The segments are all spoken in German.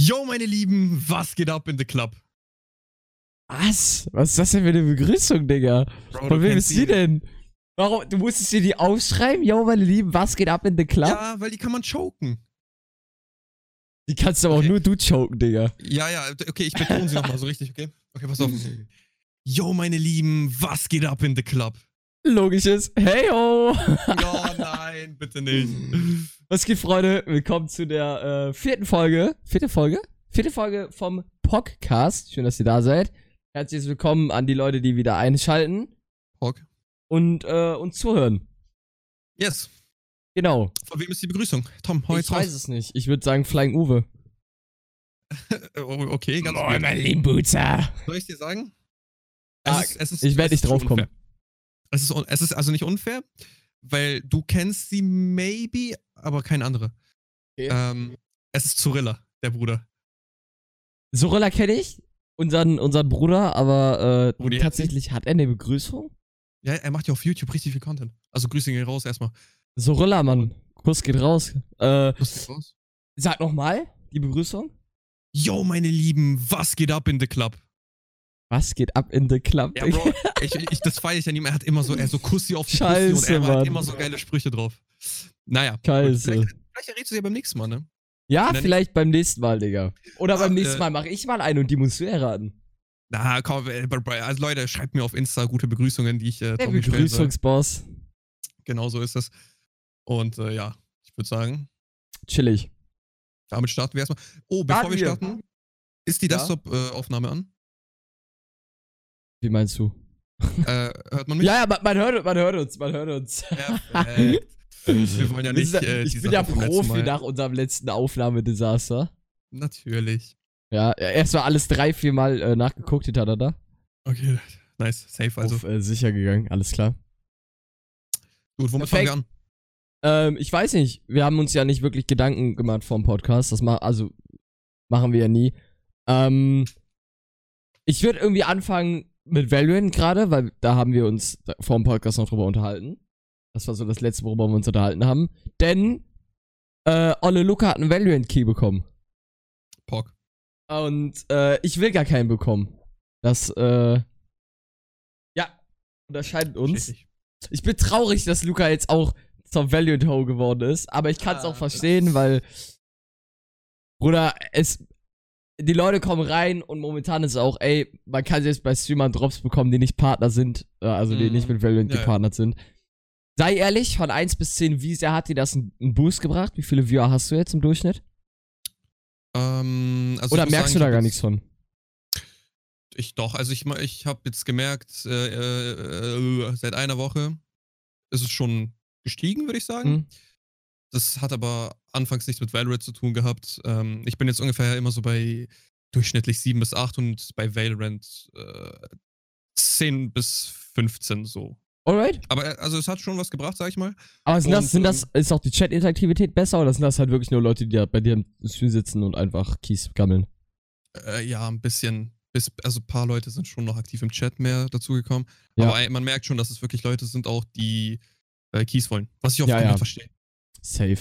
Yo, meine Lieben, was geht ab in the Club? Was? Was ist das denn für eine Begrüßung, Digga? Bro, Von du wem ist die denn? Warum? Du musstest dir die aufschreiben? Yo, meine Lieben, was geht ab in the Club? Ja, weil die kann man choken. Die kannst aber auch Okay. nur du choken, Digga. Ja, ja, okay, ich betone sie nochmal so richtig, okay? Okay, pass auf. Yo, meine Lieben, was geht ab in the Club? Logisches. Hey, ho! Oh nein, bitte nicht. Was geht, Freunde? Willkommen zu der äh, vierten Folge. Vierte Folge? Vierte Folge vom Podcast. Schön, dass ihr da seid. Herzlich willkommen an die Leute, die wieder einschalten Hawk. und äh, uns zuhören. Yes. Genau. Von wem ist die Begrüßung? Tom, hau ich jetzt weiß raus. es nicht. Ich würde sagen Flying Uwe. Oh, Okay, ganz Moin, gut. mein lieben Boozer. Soll ich dir sagen? Ah, es ich werd es nicht ist drauf kommen. unfair. Es ist, es ist also nicht unfair, weil du kennst sie maybe, aber kein andere. Okay. Ähm, es ist Zurilla, der Bruder. Sorella kenne ich, unseren, unseren Bruder, aber äh, Brudi. tatsächlich hat er eine Begrüßung? Ja, er macht ja auf YouTube richtig viel Content. Also Grüße gehen raus erstmal. Sorella, Mann. Kuss geht raus. Äh, Was geht raus? sag nochmal die Begrüßung. Yo, meine Lieben, was geht ab in the Club? Was geht ab in the Club? Ja, Bro, ich, ich, das feiere ich an ihm. Er hat immer so, er so Kussi auf die Scheiße, Pussy und er Mann. hat immer so geile Sprüche drauf. Naja. Scheiße. Vielleicht, vielleicht errätst du ja beim nächsten Mal, ne? Ja, vielleicht beim nächsten Mal, Digga. Oder Ah, beim nächsten äh, Mal mache ich mal einen und die musst du erraten. Na, komm, äh, also Leute, schreibt mir auf Insta gute Begrüßungen, die ich äh, Der Tommy. Begrüßungsboss. Genau so ist das. Und äh, ja, ich würde sagen, Chillig. damit starten wir erstmal. Oh, bevor Starten wir wir. starten, ist die Ja? Desktop-Aufnahme an? Wie meinst du? äh, hört man mich? Ja, ja, man, man, hört, man hört uns, man hört uns. Perfekt. Wir wollen ja nicht. Äh, ich bin ja Profi nach unserem letzten Aufnahmedesaster. Natürlich. Ja, erstmal alles drei, vier Mal äh, nachgeguckt hintereinander. Okay, nice. Safe, also. Auf äh, sicher gegangen, alles klar. Gut, womit Perfekt. fangen wir an? Ähm, ich weiß nicht, wir haben uns ja nicht wirklich Gedanken gemacht vom Podcast. Das ma also machen wir ja nie. Ähm, ich würde irgendwie anfangen mit Valorant gerade, weil da haben wir uns vor dem Podcast noch drüber unterhalten. Das war so das letzte, worüber wir uns unterhalten haben. Denn äh, Olle Luca hat einen Valorant-Key bekommen. Pork. Und äh, ich will gar keinen bekommen. Das, äh, ja, unterscheidet uns. Richtig. Ich bin traurig, dass Luca jetzt auch zum Valiant Ho geworden ist, aber ich kann es Ah, auch verstehen, weil Bruder, es die Leute kommen rein und momentan ist auch, ey, man kann jetzt bei Streamern Drops bekommen, die nicht Partner sind, äh, also die Mhm. nicht mit Valiant Ja, gepartnert sind. Sei ehrlich, von 1 bis 10, wie sehr hat dir das einen Boost gebracht? Wie viele Viewer hast du jetzt im Durchschnitt? Ähm, also Oder merkst sagen, du da gar nichts von? Ich doch, also ich, ich habe jetzt gemerkt, äh, äh, seit einer Woche ist es schon gestiegen, würde ich sagen. Hm? Das hat aber anfangs nichts mit Valorant zu tun gehabt. Ähm, ich bin jetzt ungefähr immer so bei durchschnittlich 7 bis 8 und bei Valorant äh, 10 bis 15 so. Alright. Aber äh, also es hat schon was gebracht, sag ich mal. Aber sind das, Und, sind das, ähm, ist auch die Chat-Interaktivität besser oder sind das halt wirklich nur Leute, die da bei dir im Stream sitzen und einfach Keys gammeln? Äh, ja, ein bisschen. Bis, also ein paar Leute sind schon noch aktiv im Chat mehr dazugekommen. Ja. Aber man merkt schon, dass es wirklich Leute sind, auch die äh, Keys wollen. Was ich auch Ja, ja. verstehe. Safe.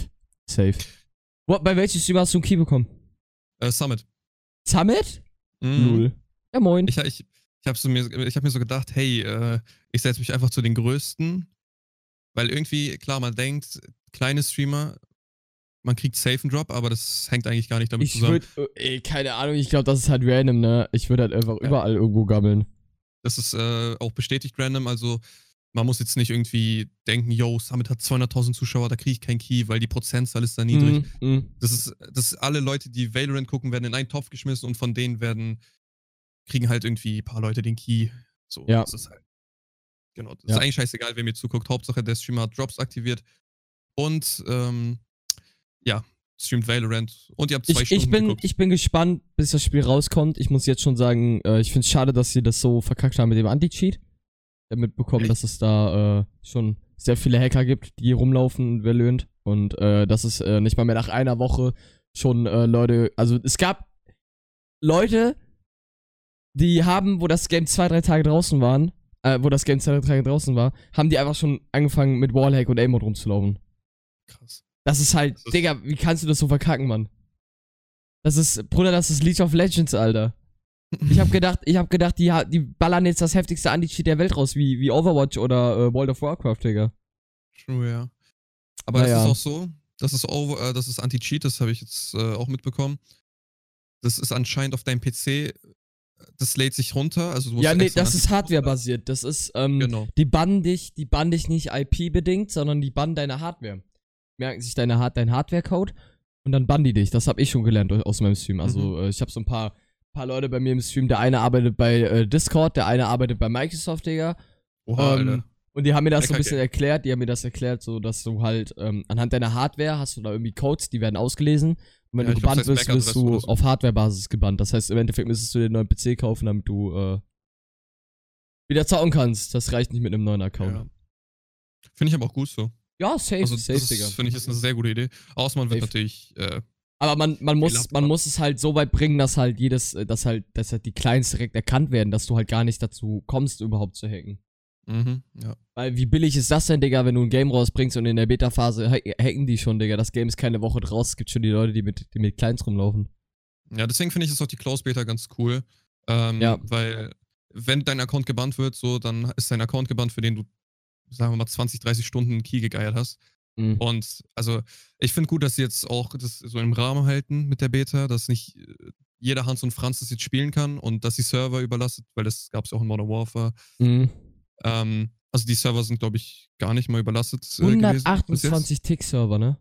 Safe. Wo, bei welchem Streamer hast du einen Key bekommen? Äh, Summit. Summit? Mhm. Null. Ja, moin. Ich, ich, ich habe so mir, ich hab mir so gedacht, hey, äh, ich setze mich einfach zu den Größten. Weil irgendwie, klar, man denkt, kleine Streamer, man kriegt safe einen Drop, aber das hängt eigentlich gar nicht damit Ich zusammen. würde, ey, keine Ahnung, ich glaube, das ist halt random, ne? Ich würde halt einfach Ja. überall irgendwo gammeln. Das ist äh, auch bestätigt random, also man muss jetzt nicht irgendwie denken, yo, Summit hat 200.000 Zuschauer, da kriege ich keinen Key, weil die Prozentzahl ist da niedrig. Mhm, mhm. Das ist, das ist alle Leute, die Valorant gucken, werden in einen Topf geschmissen und von denen werden, kriegen halt irgendwie ein paar Leute den Key. So, Ja. das ist halt. Genau. Das Ja. ist eigentlich scheißegal, wer mir zuguckt. Hauptsache, der Streamer hat Drops aktiviert. Und, ähm, ja, streamt Valorant. Und ihr habt zwei Ich, Stunden ich, bin, geguckt. ich bin gespannt, bis das Spiel rauskommt. Ich muss jetzt schon sagen, äh, ich finde es schade, dass sie das so verkackt haben mit dem Anti-Cheat. Habe mitbekommen, dass es da äh, schon sehr viele Hacker gibt, die rumlaufen in Valorant. Und äh, dass es äh, nicht mal mehr nach einer Woche schon äh, Leute, also es gab Leute, die haben, wo das Game zwei, drei Tage draußen waren, äh, wo das Game zwei, drei Tage draußen war, haben die einfach schon angefangen mit Wallhack und Aimod rumzulaufen. Krass. Das ist halt, Das ist- Digga, wie kannst du das so verkacken, Mann? Das ist, Bruder, das ist League of Legends, Alter. Ich hab gedacht, ich hab gedacht, die, die ballern jetzt das heftigste Anti-Cheat der Welt raus, wie, wie Overwatch oder äh, World of Warcraft, Digga. True, ja. Aber Naja. es ist auch so, das ist, over, äh, das ist Anti-Cheat, das habe ich jetzt äh, auch mitbekommen. Das ist anscheinend auf deinem PC, äh, das lädt sich runter. Also Ja, nee, das ist Hardware-basiert. Das ist, ähm. Genau. die bannen dich, die bannen dich nicht IP-bedingt, sondern die bannen deine Hardware. Merken sich deine dein Hardware-Code und dann bannen die dich. Das habe ich schon gelernt aus meinem Stream. Also Mhm. äh, ich habe so ein paar, paar Leute bei mir im Stream. Der eine arbeitet bei äh, Discord, der eine arbeitet bei Microsoft, Digga. Oha, Ähm, und die haben mir das so ein bisschen erklärt, die haben mir das erklärt, so dass du halt ähm, anhand deiner Hardware hast du da irgendwie Codes, die werden ausgelesen. Und wenn Ja, du glaub, gebannt heißt wirst, wirst du auf Hardware-Basis gebannt. Das heißt, im Endeffekt müsstest du dir einen neuen PC kaufen, damit du äh, wieder zocken kannst. Das reicht nicht mit einem neuen Account. Ja. Finde ich aber auch gut so. Ja, safe, Also, safe, das Digga. finde ich, ist eine sehr gute Idee. Außer man wird Safe. natürlich. Äh, Aber man, man, muss, man muss es halt so weit bringen, dass halt jedes, äh, dass halt, dass halt die Clients direkt erkannt werden, dass du halt gar nicht dazu kommst, überhaupt zu hacken. mhm, ja. Weil wie billig ist das denn, Digga, wenn du ein Game rausbringst und in der Beta-Phase ha- hacken die schon, Digga. Das Game ist keine Woche draus. Es gibt schon die Leute, die mit, die mit Clients rumlaufen. Ja, deswegen finde ich es auch die Close Beta ganz cool. Ähm, Ja. Weil, wenn dein Account gebannt wird, so, dann ist dein Account gebannt, für den du, sagen wir mal, 20, 30 Stunden Key gegeiert hast. Mhm. Und also, ich finde gut, dass sie jetzt auch das so im Rahmen halten mit der Beta, dass nicht äh, jeder Hans und Franz das jetzt spielen kann und dass die Server überlastet, weil das gab es ja auch in Modern Warfare. Mhm. Ähm, also die Server sind, glaube ich, gar nicht mal überlastet. Äh, gewesen bis jetzt. 128 Tick-Server, ne?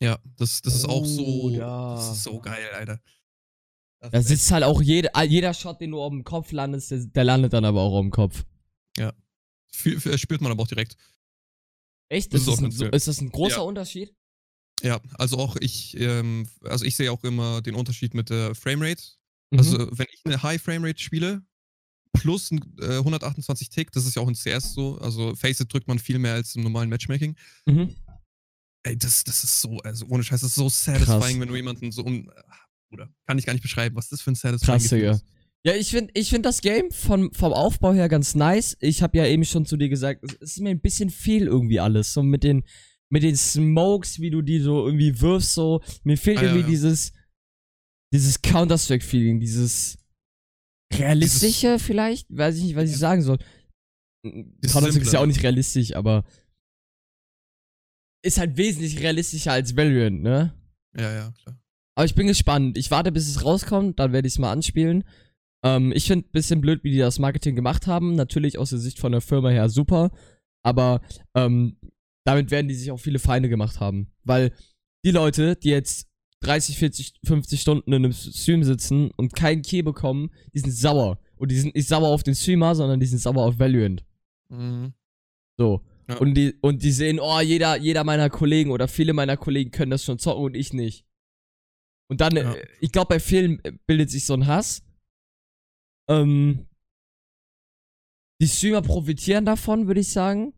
Ja, das, das ist auch so. Oh, ja. Das ist so geil, Alter. Das Da sitzt halt auch jede, jeder Shot, den du auf dem Kopf landest, der, der landet dann aber auch auf dem Kopf. Fü- fü- spürt man aber auch direkt. Echt? Das Ist ist das, ein, so, ist das ein großer Ja. Unterschied? Ja, also auch ich, ähm, also ich sehe auch immer den Unterschied mit der Framerate. Mhm. Also wenn ich eine High Framerate spiele, plus ein, äh, 128 Tick, das ist ja auch in CS so, also Faceit drückt man viel mehr als im normalen Matchmaking. mhm. Ey, das, das ist so, also ohne Scheiß, das ist so satisfying, wenn du jemanden so um, Bruder, kann ich gar nicht beschreiben, was das für ein satisfying Krass, ist. Ja, ich finde ich find das Game von, vom Aufbau her ganz nice. Ich habe ja eben schon zu dir gesagt, es ist mir ein bisschen viel irgendwie alles. So mit den, mit den Smokes, wie du die so irgendwie wirfst, so. Mir fehlt Ah, ja, irgendwie ja. dieses, dieses Counter-Strike-Feeling, dieses realistische vielleicht? Weiß ich nicht, was ich sagen soll. Counter-Strike ist ja auch nicht realistisch, aber ist halt wesentlich realistischer als Valorant, ne? Ja, ja, klar. Aber ich bin gespannt. Ich warte, bis es rauskommt, dann werde ich es mal anspielen. Ähm, ich finde ein bisschen blöd, wie die das Marketing gemacht haben. Natürlich aus der Sicht von der Firma her super. Aber ähm, damit werden die sich auch viele Feinde gemacht haben. Weil die Leute, die jetzt 30, 40, 50 Stunden in einem Stream sitzen und keinen Key bekommen, die sind sauer. Und die sind nicht sauer auf den Streamer, sondern die sind sauer auf Valorant. Mhm. So. Ja. Und, die, und die sehen, oh, jeder, jeder meiner Kollegen oder viele meiner Kollegen können das schon zocken und ich nicht. Und dann, Ja. äh, ich glaube, bei vielen äh, bildet sich so ein Hass. Ähm, die Streamer profitieren davon, würde ich sagen.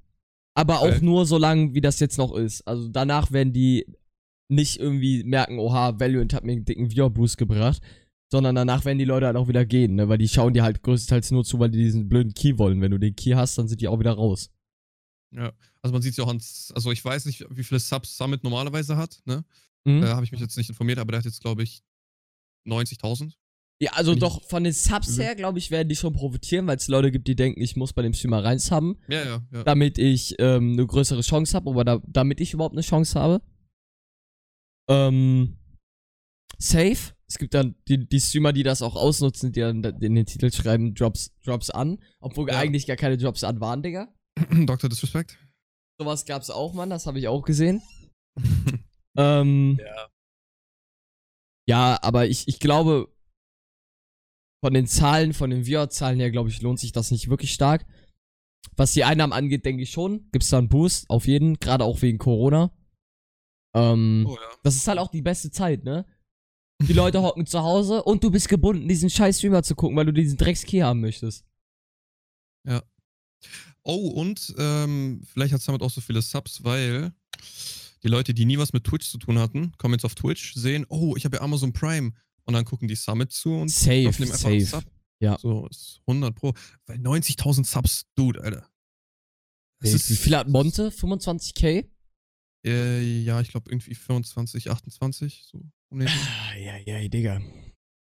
Aber auch Okay. nur so lange, wie das jetzt noch ist. Also danach werden die nicht irgendwie merken, oha, Valorant hat mir einen dicken Viewer-Boost gebracht. Sondern danach werden die Leute halt auch wieder gehen, ne? Weil die schauen dir halt größtenteils nur zu, weil die diesen blöden Key wollen. Wenn du den Key hast, dann sind die auch wieder raus. Ja. Also man sieht es ja auch an, also ich weiß nicht, wie viele Subs Summit normalerweise hat, ne? Mhm. Äh, Habe ich mich jetzt nicht informiert, aber der hat jetzt, glaube ich, 90.000. Ja, also doch von den Subs her, glaube ich, werden die schon profitieren, weil es Leute gibt, die denken, ich muss bei dem Streamer reins haben, Ja, ja, ja. damit ich ähm, eine größere Chance habe, oder da, damit ich überhaupt eine Chance habe. Ähm, safe. Es gibt dann die, die Streamer, die das auch ausnutzen, die dann in den Titel schreiben, Drops, Drops an, obwohl Ja. eigentlich gar keine Drops an waren, Digga. Dr. Disrespect. Sowas gab's auch, Mann, das habe ich auch gesehen. Ähm, Ja. Ja, aber ich, ich glaube, von den Zahlen, von den Viewer-Zahlen her, glaube ich, lohnt sich das nicht wirklich stark. Was die Einnahmen angeht, denke ich schon. Gibt es da einen Boost, auf jeden, gerade auch wegen Corona. Ähm, Oh ja. Das ist halt auch die beste Zeit, ne? Die Leute hocken zu Hause und du bist gebunden, diesen scheiß Streamer zu gucken, weil du diesen Dreckskey haben möchtest. Oh, und ähm, vielleicht hat es damit auch so viele Subs, weil die Leute, die nie was mit Twitch zu tun hatten, kommen jetzt auf Twitch, sehen, oh, ich habe ja Amazon Prime. Und dann gucken die Summit zu und Safe, dem einfach safe. Sub. Ja. So, ist 100 Pro. Weil 90.000 Subs, Dude, Alter. Das Wie viel hat Monte? 25k? Äh, ja, ich glaube irgendwie 25, 28, so um den. Ah, ja, ja, Digga.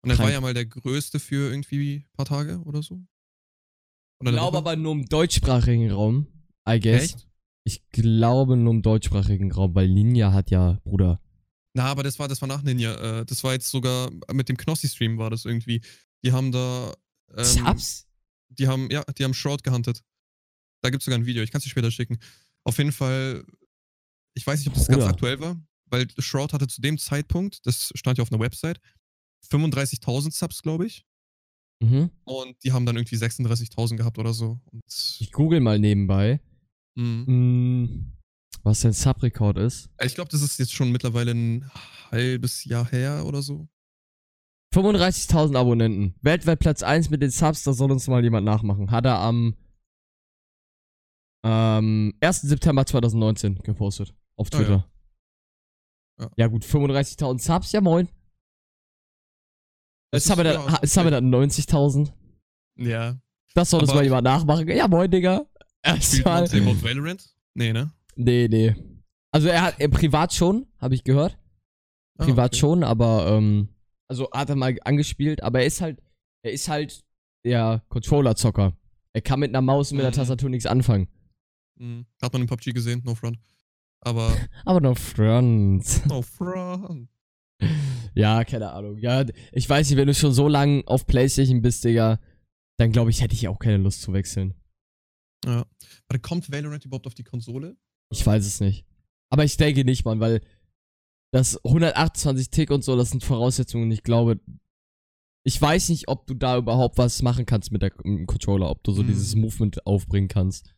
Und er war ja mal der Größte für irgendwie ein paar Tage oder so. Ich glaube aber nur im deutschsprachigen Raum, I guess. Echt? Ich glaube nur im deutschsprachigen Raum, weil Ninja hat ja, Bruder. Na, aber das war, das war nach Ninja. Äh, das war jetzt sogar mit dem Knossi-Stream war das irgendwie. Die haben da. Ähm, Subs? Die haben, ja, die haben Shroud gehuntet. Da gibt es sogar ein Video, ich kann es dir später schicken. Auf jeden Fall, ich weiß nicht, ob das ganz Bruder. aktuell war, weil Shroud hatte zu dem Zeitpunkt, das stand ja auf einer Website, 35.000 Subs, glaube ich. Mhm. Und die haben dann irgendwie 36.000 gehabt oder so. Und, Ich google mal nebenbei, mh. Was denn Subrekord ist. ich glaube, das ist jetzt schon mittlerweile ein halbes Jahr her oder so. 35.000 Abonnenten. Weltweit Platz 1 mit den Subs, da soll uns mal jemand nachmachen. Hat er am ähm, 1. September 2019 gepostet. Auf Ah, ja. Twitter. Ja. ja. gut, 35.000 Subs, ja moin. Jetzt haben wir dann, ja, jetzt haben wir dann 90.000. Ja. Das soll uns mal jemand nachmachen. Ja moin, Digga. Erstmal. Valorant? Nee, ne? Nee, nee. Also er hat, äh, privat schon, habe ich gehört. Ah, Privat okay. schon, aber, ähm, also hat er mal angespielt, aber er ist halt, er ist halt der Controller-Zocker. Er kann mit einer Maus und mit einer Mhm. Tastatur nichts anfangen. Mhm. Hat man in PUBG gesehen, no front. Aber Aber no front. no front. ja, keine Ahnung. Ja, ich weiß nicht, wenn du schon so lange auf Playstation bist, Digga, dann glaube ich, hätte ich auch keine Lust zu wechseln. Ja. Warte, kommt Valorant überhaupt auf die Konsole? Ich weiß es nicht. Aber ich denke nicht, Mann, weil das 128 Tick und so, das sind Voraussetzungen. Ich glaube, ich weiß nicht, ob du da überhaupt was machen kannst mit, der, mit dem Controller, ob du so Mhm. dieses Movement aufbringen kannst.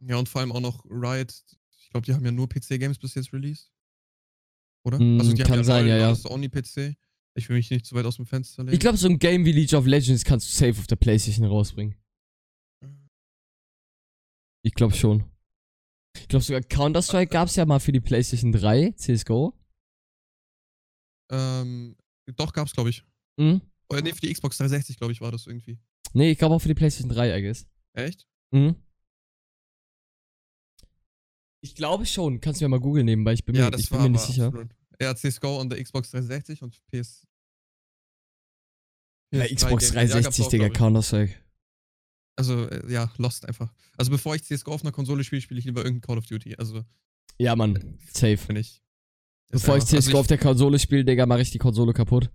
Ja, und vor allem auch noch Riot. Ich glaube, die haben ja nur PC-Games bis jetzt released. Oder? Mm, also die kann haben sein, ja, ja. Das Only-PC. Ich will mich nicht zu weit aus dem Fenster legen. Ich glaube, so ein Game wie League of Legends kannst du safe auf der Playstation rausbringen. Ich glaube schon. Ich glaube sogar Counter-Strike gab es ja mal für die Playstation 3, CSGO. ähm, doch, gab's, glaube ich. Mhm. Oder nee, für die Xbox 360, glaube ich, war das irgendwie. Nee, ich glaube auch für die Playstation 3, I guess. Echt? Mhm. Ich glaube schon. Kannst du mir mal googeln nehmen, weil ich bin mir, ich bin mir nicht sicher. absolut. Ja, CSGO und der Xbox 360 und PS. Ja, PS3 Xbox Gaming. Ja, gab's 360, auch, Digga. Counter-Strike. Also, äh, ja, Lost einfach. Also, bevor ich CSGO auf einer Konsole spiele, spiele ich lieber irgendein Call of Duty. Also, Ja, Mann. Safe. finde ich. Bevor ich CSGO also auf der Konsole spiele, Digga, mache ich die Konsole kaputt.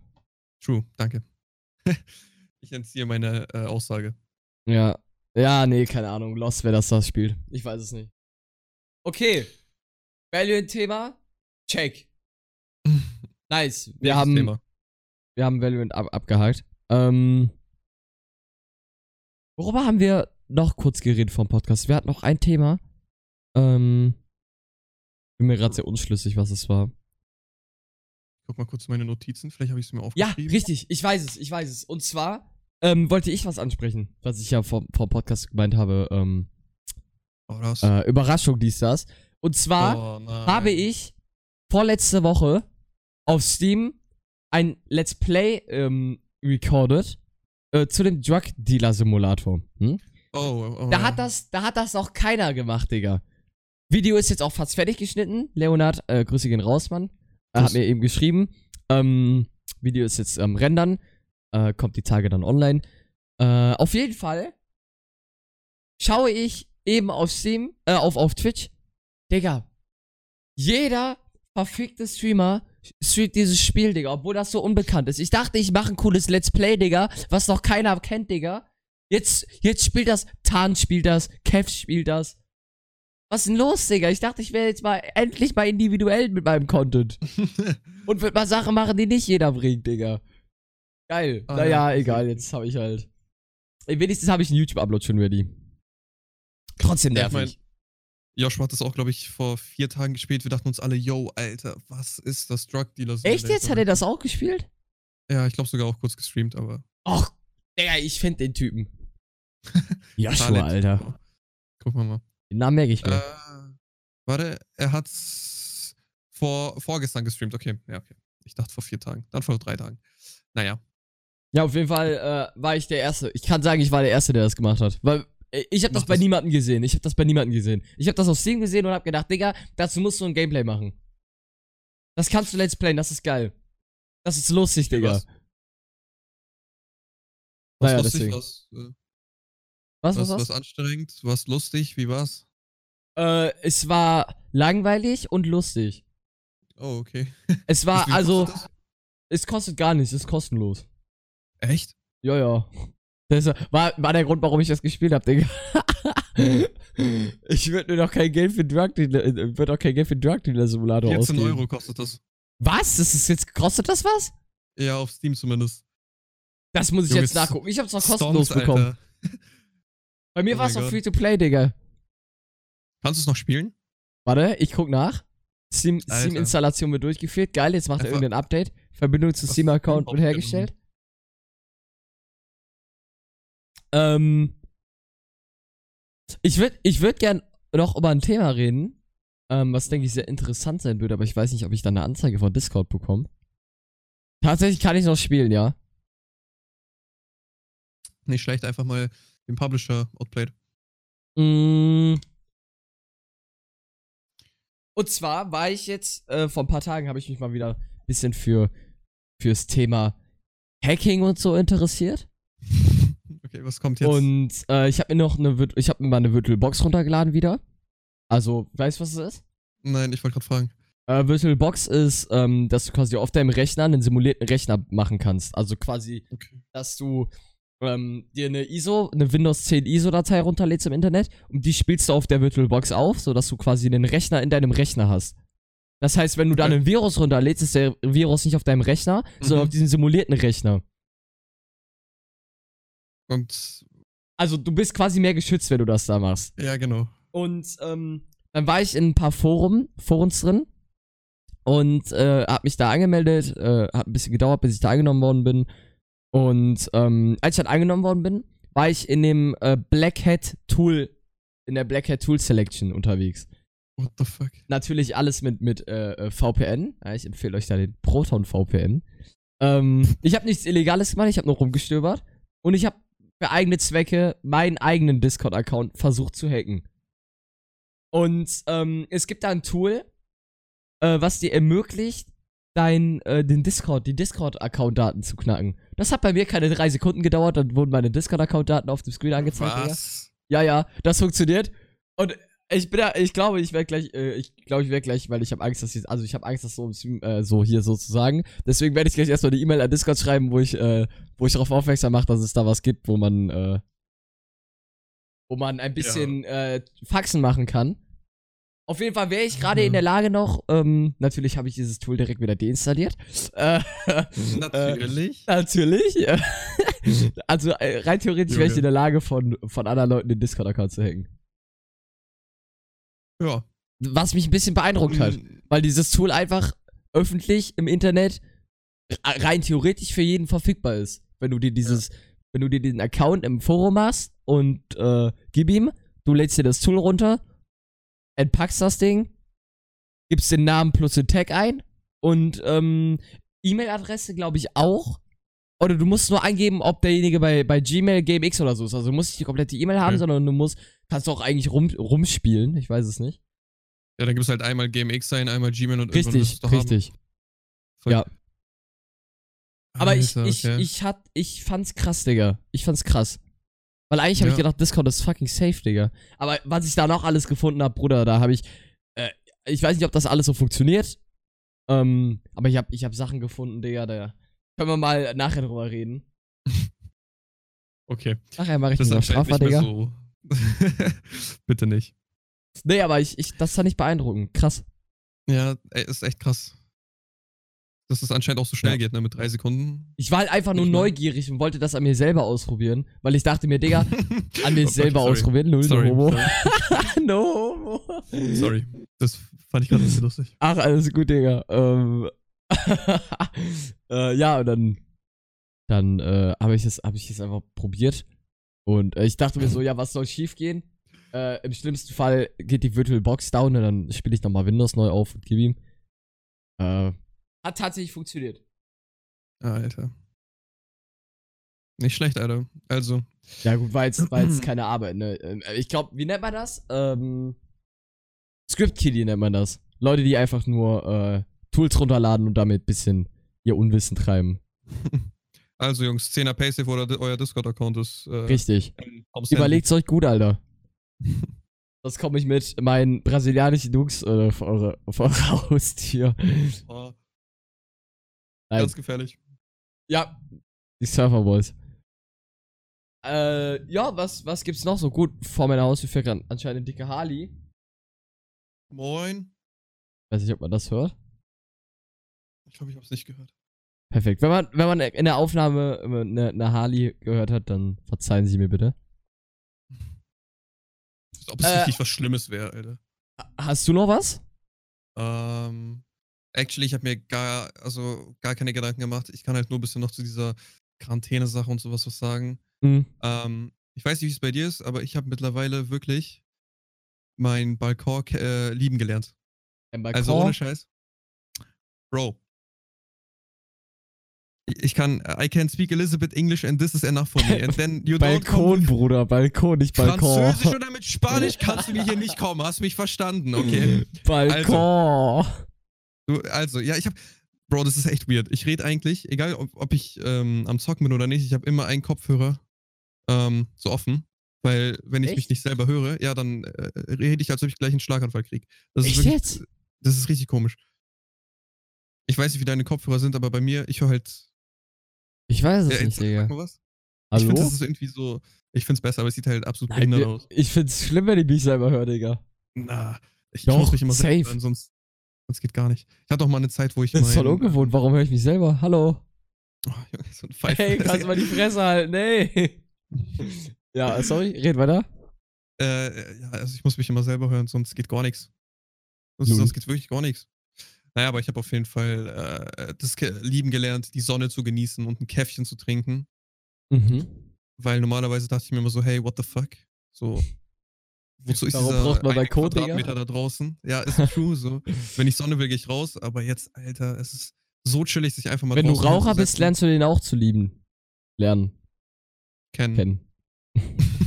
True, danke. ich entziehe meine äh, Aussage. Ja. Ja, nee, keine Ahnung. Lost, wer das das spielt. Ich weiß es nicht. Okay. Valorant-Thema? Check. Nice. Wir haben, Thema. wir haben Valorant ab, abgehakt. Ähm, worüber haben wir noch kurz geredet vom Podcast? Wir hatten noch ein Thema. Ähm, bin mir gerade sehr unschlüssig, was es war. Guck mal kurz meine Notizen, vielleicht habe ich es mir Ja, aufgeschrieben. richtig. Ich weiß es, ich weiß es. Und zwar ähm, wollte ich was ansprechen, was ich ja vom, vom Podcast gemeint habe. Ähm, Oh, das. äh, Überraschung, dies, das. Und zwar oh, habe ich vorletzte Woche auf Steam ein Let's Play ähm, recorded äh, zu dem Drug Dealer Simulator. Hm? Oh, oh, oh, Da hat das, da hat das noch keiner gemacht, Digga. Video ist jetzt auch fast fertig geschnitten. Leonard, äh, Grüße gehen raus, Mann. Er hat mir eben geschrieben. Ähm, Video ist jetzt am Rendern. Äh, kommt die Tage dann online. Äh, auf jeden Fall schaue ich eben auf Steam, äh, auf, auf Twitch. Digga, jeder verfickte Streamer streamt dieses Spiel, Digga, obwohl das so unbekannt ist. Ich dachte, ich mache ein cooles Let's Play, Digga, was noch keiner kennt, Digga. Jetzt, jetzt spielt das, Tan spielt das, Kev spielt das. Was ist denn los, Digga? Ich dachte, ich wäre jetzt mal endlich mal individuell mit meinem Content. Und würde mal Sachen machen, die nicht jeder bringt, Digga. Geil. Ah, naja, ja, egal, jetzt habe ich halt. Wenigstens habe ich einen YouTube-Upload schon ready. Trotzdem Ja, ich nervig. Joshua hat das auch, glaube ich, vor vier Tagen gespielt. Wir dachten uns alle, yo, Alter, was ist das Drug Dealer Echt jetzt? Hat er das auch gespielt? Ja, ich glaube sogar auch kurz gestreamt, aber. Och, Digga, ich finde den Typen. Joshua, Talent. Alter. Guck mal mal. Den Namen merke ich mir. Äh, warte, er hat vor, vorgestern gestreamt. Okay, ja, okay. Ich dachte vor vier Tagen. Dann vor drei Tagen. Naja. Ja, auf jeden Fall äh, war ich der Erste. Ich kann sagen, ich war der Erste, der das gemacht hat. Weil Ich habe das bei das. niemandem gesehen. Ich habe das bei niemandem gesehen. Ich habe das auf Steam gesehen und habe gedacht, Digga, dazu musst du ein Gameplay machen. Das kannst du Let's Playen, das ist geil. Das ist lustig, Digga. Was? Naja, Was lustig, deswegen. was, äh, Was, was, was, was anstrengend, was lustig, wie war's? Äh, es war langweilig und lustig. Oh, okay. Es war, also, es kostet gar nichts, es ist kostenlos. Echt? Ja, ja. Das war, war der Grund, warum ich das gespielt habe, Digga. ich würde nur noch kein Geld für Drug Dealer, äh, würde auch kein Geld für Drug Dealer Simulator 14 ausgeben. Euro kostet das. Was? Das ist jetzt, kostet das was? Ja, auf Steam zumindest. Das muss ich Junge, jetzt nachgucken. Ich hab's noch kostenlos Stonks, bekommen. Bei mir Oh war es noch free to play, Digga. Kannst du es noch spielen? Warte, ich guck nach. Steam-Installation wird durchgeführt. Geil, jetzt macht er Einfach- irgendein Update. Verbindung zu Steam-Account wird hergestellt. Ähm. Ich würde ich würd gern noch über ein Thema reden, ähm, was denke ich sehr interessant sein würde, aber ich weiß nicht, ob ich dann eine Anzeige von Discord bekomme. Tatsächlich kann ich noch spielen, ja. Nicht schlecht, einfach mal den Publisher outplayed. Mm. Und zwar war ich jetzt, äh, vor ein paar Tagen habe ich mich mal wieder ein bisschen für fürs Thema Hacking und so interessiert. Okay, was kommt jetzt? Und äh, ich habe mir noch eine, ich habe mir mal eine VirtualBox runtergeladen wieder. Also, weißt du, was es ist? Nein, ich wollte gerade fragen. Äh, VirtualBox ist, ähm, dass du quasi auf deinem Rechner einen simulierten Rechner machen kannst. Also quasi, Okay. dass du ähm, dir eine ISO, eine Windows 10 ISO-Datei runterlädst im Internet und die spielst du auf der VirtualBox auf, sodass du quasi einen Rechner in deinem Rechner hast. Das heißt, wenn du Okay. ein Virus runterlädst, ist der Virus nicht auf deinem Rechner, sondern Mhm. auf diesem simulierten Rechner. Und Also du bist quasi mehr geschützt, wenn du das da machst. ja, genau. Und ähm, dann war ich in ein paar Foren, Forums drin und äh, hab mich da angemeldet. Äh, hat ein bisschen gedauert, bis ich da angenommen worden bin. Und ähm, als ich dann angenommen worden bin, war ich in dem äh, Black Hat Tool, in der Black Hat Tool Selection unterwegs. What the fuck? Natürlich alles mit, mit äh, äh, VPN. Ja, ich empfehle euch da den Proton VPN. Ähm, ich habe nichts Illegales gemacht, ich habe nur rumgestöbert. Und ich habe für eigene Zwecke meinen eigenen Discord-Account versucht zu hacken. Und ähm, es gibt da ein Tool, äh, was dir ermöglicht, dein, äh, den Discord, die Discord-Account-Daten zu knacken. Das hat bei mir keine drei Sekunden gedauert, dann wurden meine Discord-Account-Daten auf dem Screen angezeigt. Digga. Was? Ja, ja, das funktioniert. Und ich bin da, ich glaube, ich werde gleich, äh, ich glaube, ich werde gleich, weil ich habe Angst, dass jetzt, also ich habe Angst, dass so, äh, so hier sozusagen. Deswegen werde ich gleich erstmal eine E-Mail an Discord schreiben, wo ich, äh, wo ich darauf aufmerksam mache, dass es da was gibt, wo man, äh, wo man ein bisschen äh, Faxen machen kann. Auf jeden Fall wäre ich gerade Mhm. in der Lage noch, ähm, natürlich habe ich dieses Tool direkt wieder deinstalliert. Äh, Natürlich. Natürlich. ja. also äh, rein theoretisch wäre ich in der Lage, von, von anderen Leuten den Discord-Account zu hacken. Ja. Was mich ein bisschen beeindruckt hat. Mm, Weil dieses Tool einfach öffentlich im Internet re- rein theoretisch für jeden verfügbar ist. Wenn du dir dieses, wenn du dir den Account im Forum machst und äh, gib ihm, du lädst dir das Tool runter, entpackst das Ding, gibst den Namen plus den Tag ein und ähm, E-Mail-Adresse glaube ich auch. Oder du musst nur eingeben, ob derjenige bei, bei Gmail GameX oder so ist. Also du musst nicht die komplette E-Mail haben, Okay. sondern du musst, kannst auch eigentlich rum, rumspielen. Ich weiß es nicht. Ja, dann gibt es halt einmal GMX sein, einmal Gmail und Richtig, doch richtig. Ja. Aber ich, ich, okay. ich, hat, ich fand's krass, Digga. Ich fand's krass. Weil eigentlich habe ich Ja. gedacht, Discord ist fucking safe, Digga. Aber was ich da noch alles gefunden habe, Bruder, da habe ich. Äh, ich weiß nicht, ob das alles so funktioniert. Ähm, aber ich habe ich hab Sachen gefunden, Digga, da können wir mal nachher drüber reden. Okay. Nachher mache ich Das noch strafbar, nicht Digga. so. Bitte nicht. Nee, aber ich, ich, das fand ich beeindruckend. Krass. Ja, ey, ist echt krass. Dass es anscheinend auch so schnell Ja. geht, ne? Mit drei Sekunden. Ich war halt einfach nur Nicht neugierig und wollte das an mir selber ausprobieren, weil ich dachte mir, Digga, an mir Oh selber sorry. ausprobieren. Null, Sorry. no homo. Sorry. no homo. sorry. Das fand ich gerade ein bisschen lustig. Ach, alles gut, Digga. Ähm, äh, ja, und dann, dann äh, habe ich es hab ich es einfach probiert. Und äh, ich dachte mir so, ja, was soll schief gehen? Äh, Im schlimmsten Fall geht die Virtual Box down und dann spiele ich nochmal Windows neu auf und gebe ihm. Äh, hat tatsächlich funktioniert. Ah, Alter. Nicht schlecht, Alter. Also, Ja, gut, war jetzt, war jetzt keine Arbeit, ne? Ähm, Ich glaube, wie nennt man das? Ähm, Script-Kiddie nennt man das. Leute, die einfach nur äh, Tools runterladen und damit ein bisschen ihr Unwissen treiben. Also Jungs, 10er Paysafe oder euer Discord-Account ist äh, Richtig. Überlegt's euch gut, Alter. Das komme ich mit meinen brasilianischen Dukes äh, für eure, Haustür. Oh, ganz gefährlich. Ja, die Surferboys. Äh, ja, was, was gibt's noch so gut vor meiner Haustür? fährt anscheinend eine dicke Harley. Moin. Weiß nicht, ob man das hört. Ich glaube, ich habe es nicht gehört. Perfekt. Wenn man, wenn man in der Aufnahme eine, eine Harley gehört hat, dann verzeihen Sie mir bitte. Als ob es Äh. richtig was Schlimmes wäre, Alter. Hast du noch was? Ähm, actually, ich habe mir gar, also gar keine Gedanken gemacht. Ich kann halt nur ein bisschen noch zu dieser Quarantäne-Sache und sowas was sagen. Hm. Ähm, ich weiß nicht, wie es bei dir ist, aber ich habe mittlerweile wirklich meinen Balkon äh, lieben gelernt. Ein Also ohne Scheiß. Bro. Ich- kann, I can speak Elizabeth English and this is enough for me. And then you Balkon, Bruder, Balkon, nicht Balkon. Französisch oder mit Spanisch kannst du mir hier nicht kommen. Hast mich verstanden, okay? Balkon. Du, also, ja, ich hab. Bro, das ist echt weird. Ich rede eigentlich, egal ob, ob ich ähm, am Zocken bin oder nicht, ich habe immer einen Kopfhörer ähm, so offen. Weil, wenn ich mich Echt? nicht selber höre, ja, dann äh, rede ich, als ob ich gleich einen Schlaganfall kriege. Das ist Echt wirklich, jetzt? Das ist richtig komisch. Ich weiß nicht, wie deine Kopfhörer sind, aber bei mir, ich höre halt. Ich weiß es Ja, nicht, sag Digga. mal was. Ich finde, Hallo? das ist irgendwie so. Ich finde es besser, aber es sieht halt absolut Nein, behindert aus. ich find's schlimm, wenn ich mich selber höre, Digga. Na, ich, ich Doch, muss mich immer selber safe. hören, sonst, sonst geht gar nicht. Ich hatte auch mal eine Zeit, wo ich Das ist voll ungewohnt. Warum höre ich mich selber? Hallo? Oh, Junge, so ein Pfeife. Hey, kannst du mal die Fresse halten? Nee. ja, sorry, red weiter. Äh, ja, also ich muss mich immer selber hören, sonst geht gar nichts. Sonst, sonst geht wirklich gar nichts. Naja, aber ich habe auf jeden Fall äh, das ge lieben gelernt, die Sonne zu genießen und ein Käffchen zu trinken. Mhm. Weil normalerweise dachte ich mir immer so, hey, what the fuck? So, wozu ist Warum dieser braucht man Balkon? Quadratmeter da draußen? Ja, ist true, so. Wenn ich Sonne will, gehe ich raus, aber jetzt, Alter, es ist so chillig, sich einfach mal Wenn du Raucher bist, lernst du den auch zu lieben. Lernen. Kennen. Kennen.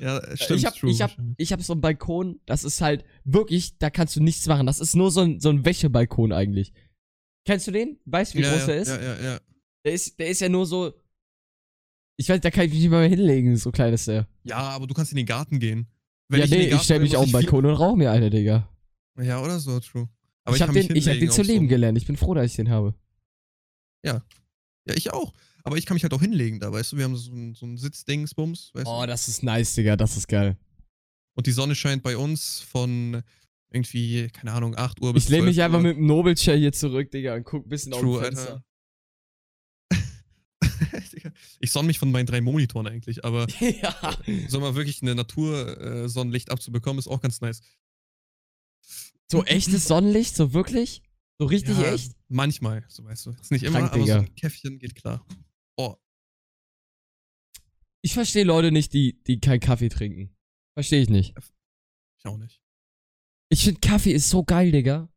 ja, stimmt, ich hab, true. ich hab, ich hab so einen Balkon, das ist halt wirklich, da kannst du nichts machen. Das ist nur so ein, so ein Wäschebalkon eigentlich. Kennst du den? Weißt du, wie ja, groß ja, der ist? Ja, ja, ja. Der ist? Der ist ja nur so. Ich weiß, da kann ich mich nicht mal mehr hinlegen, so klein ist der. Ja, aber du kannst in den Garten gehen. ja, in den nee, ich Garten stell will, mich auf den ich Balkon und rauche mir eine, Digga. Ja, oder so, true. Aber ich, hab kann mich den, ich hab den zu leben so. gelernt. Ich bin froh, dass ich den habe. Ja, ich auch. Aber ich kann mich halt auch hinlegen da, weißt du? Wir haben so ein, so ein Sitzdingsbums, weißt Oh, du? das ist nice, Digga. Das ist geil. Und die Sonne scheint bei uns von irgendwie, keine Ahnung, 8 Uhr bis Ich lehne mich 12 einfach mit dem Nobelchair hier zurück, Digga, und guck ein bisschen True, auf Fenster. Ich sonne mich von meinen drei Monitoren eigentlich, aber ja. so mal wirklich eine Natur-Sonnenlicht abzubekommen, ist auch ganz nice. So echtes Sonnenlicht, so wirklich? So richtig ja, echt? Manchmal, so weißt du. Ist nicht immer, Krank, aber so ein Käffchen geht klar. Oh, Ich verstehe Leute nicht, die, die keinen Kaffee trinken. Verstehe ich nicht. ich auch nicht. Ich finde Kaffee ist so geil, Digga.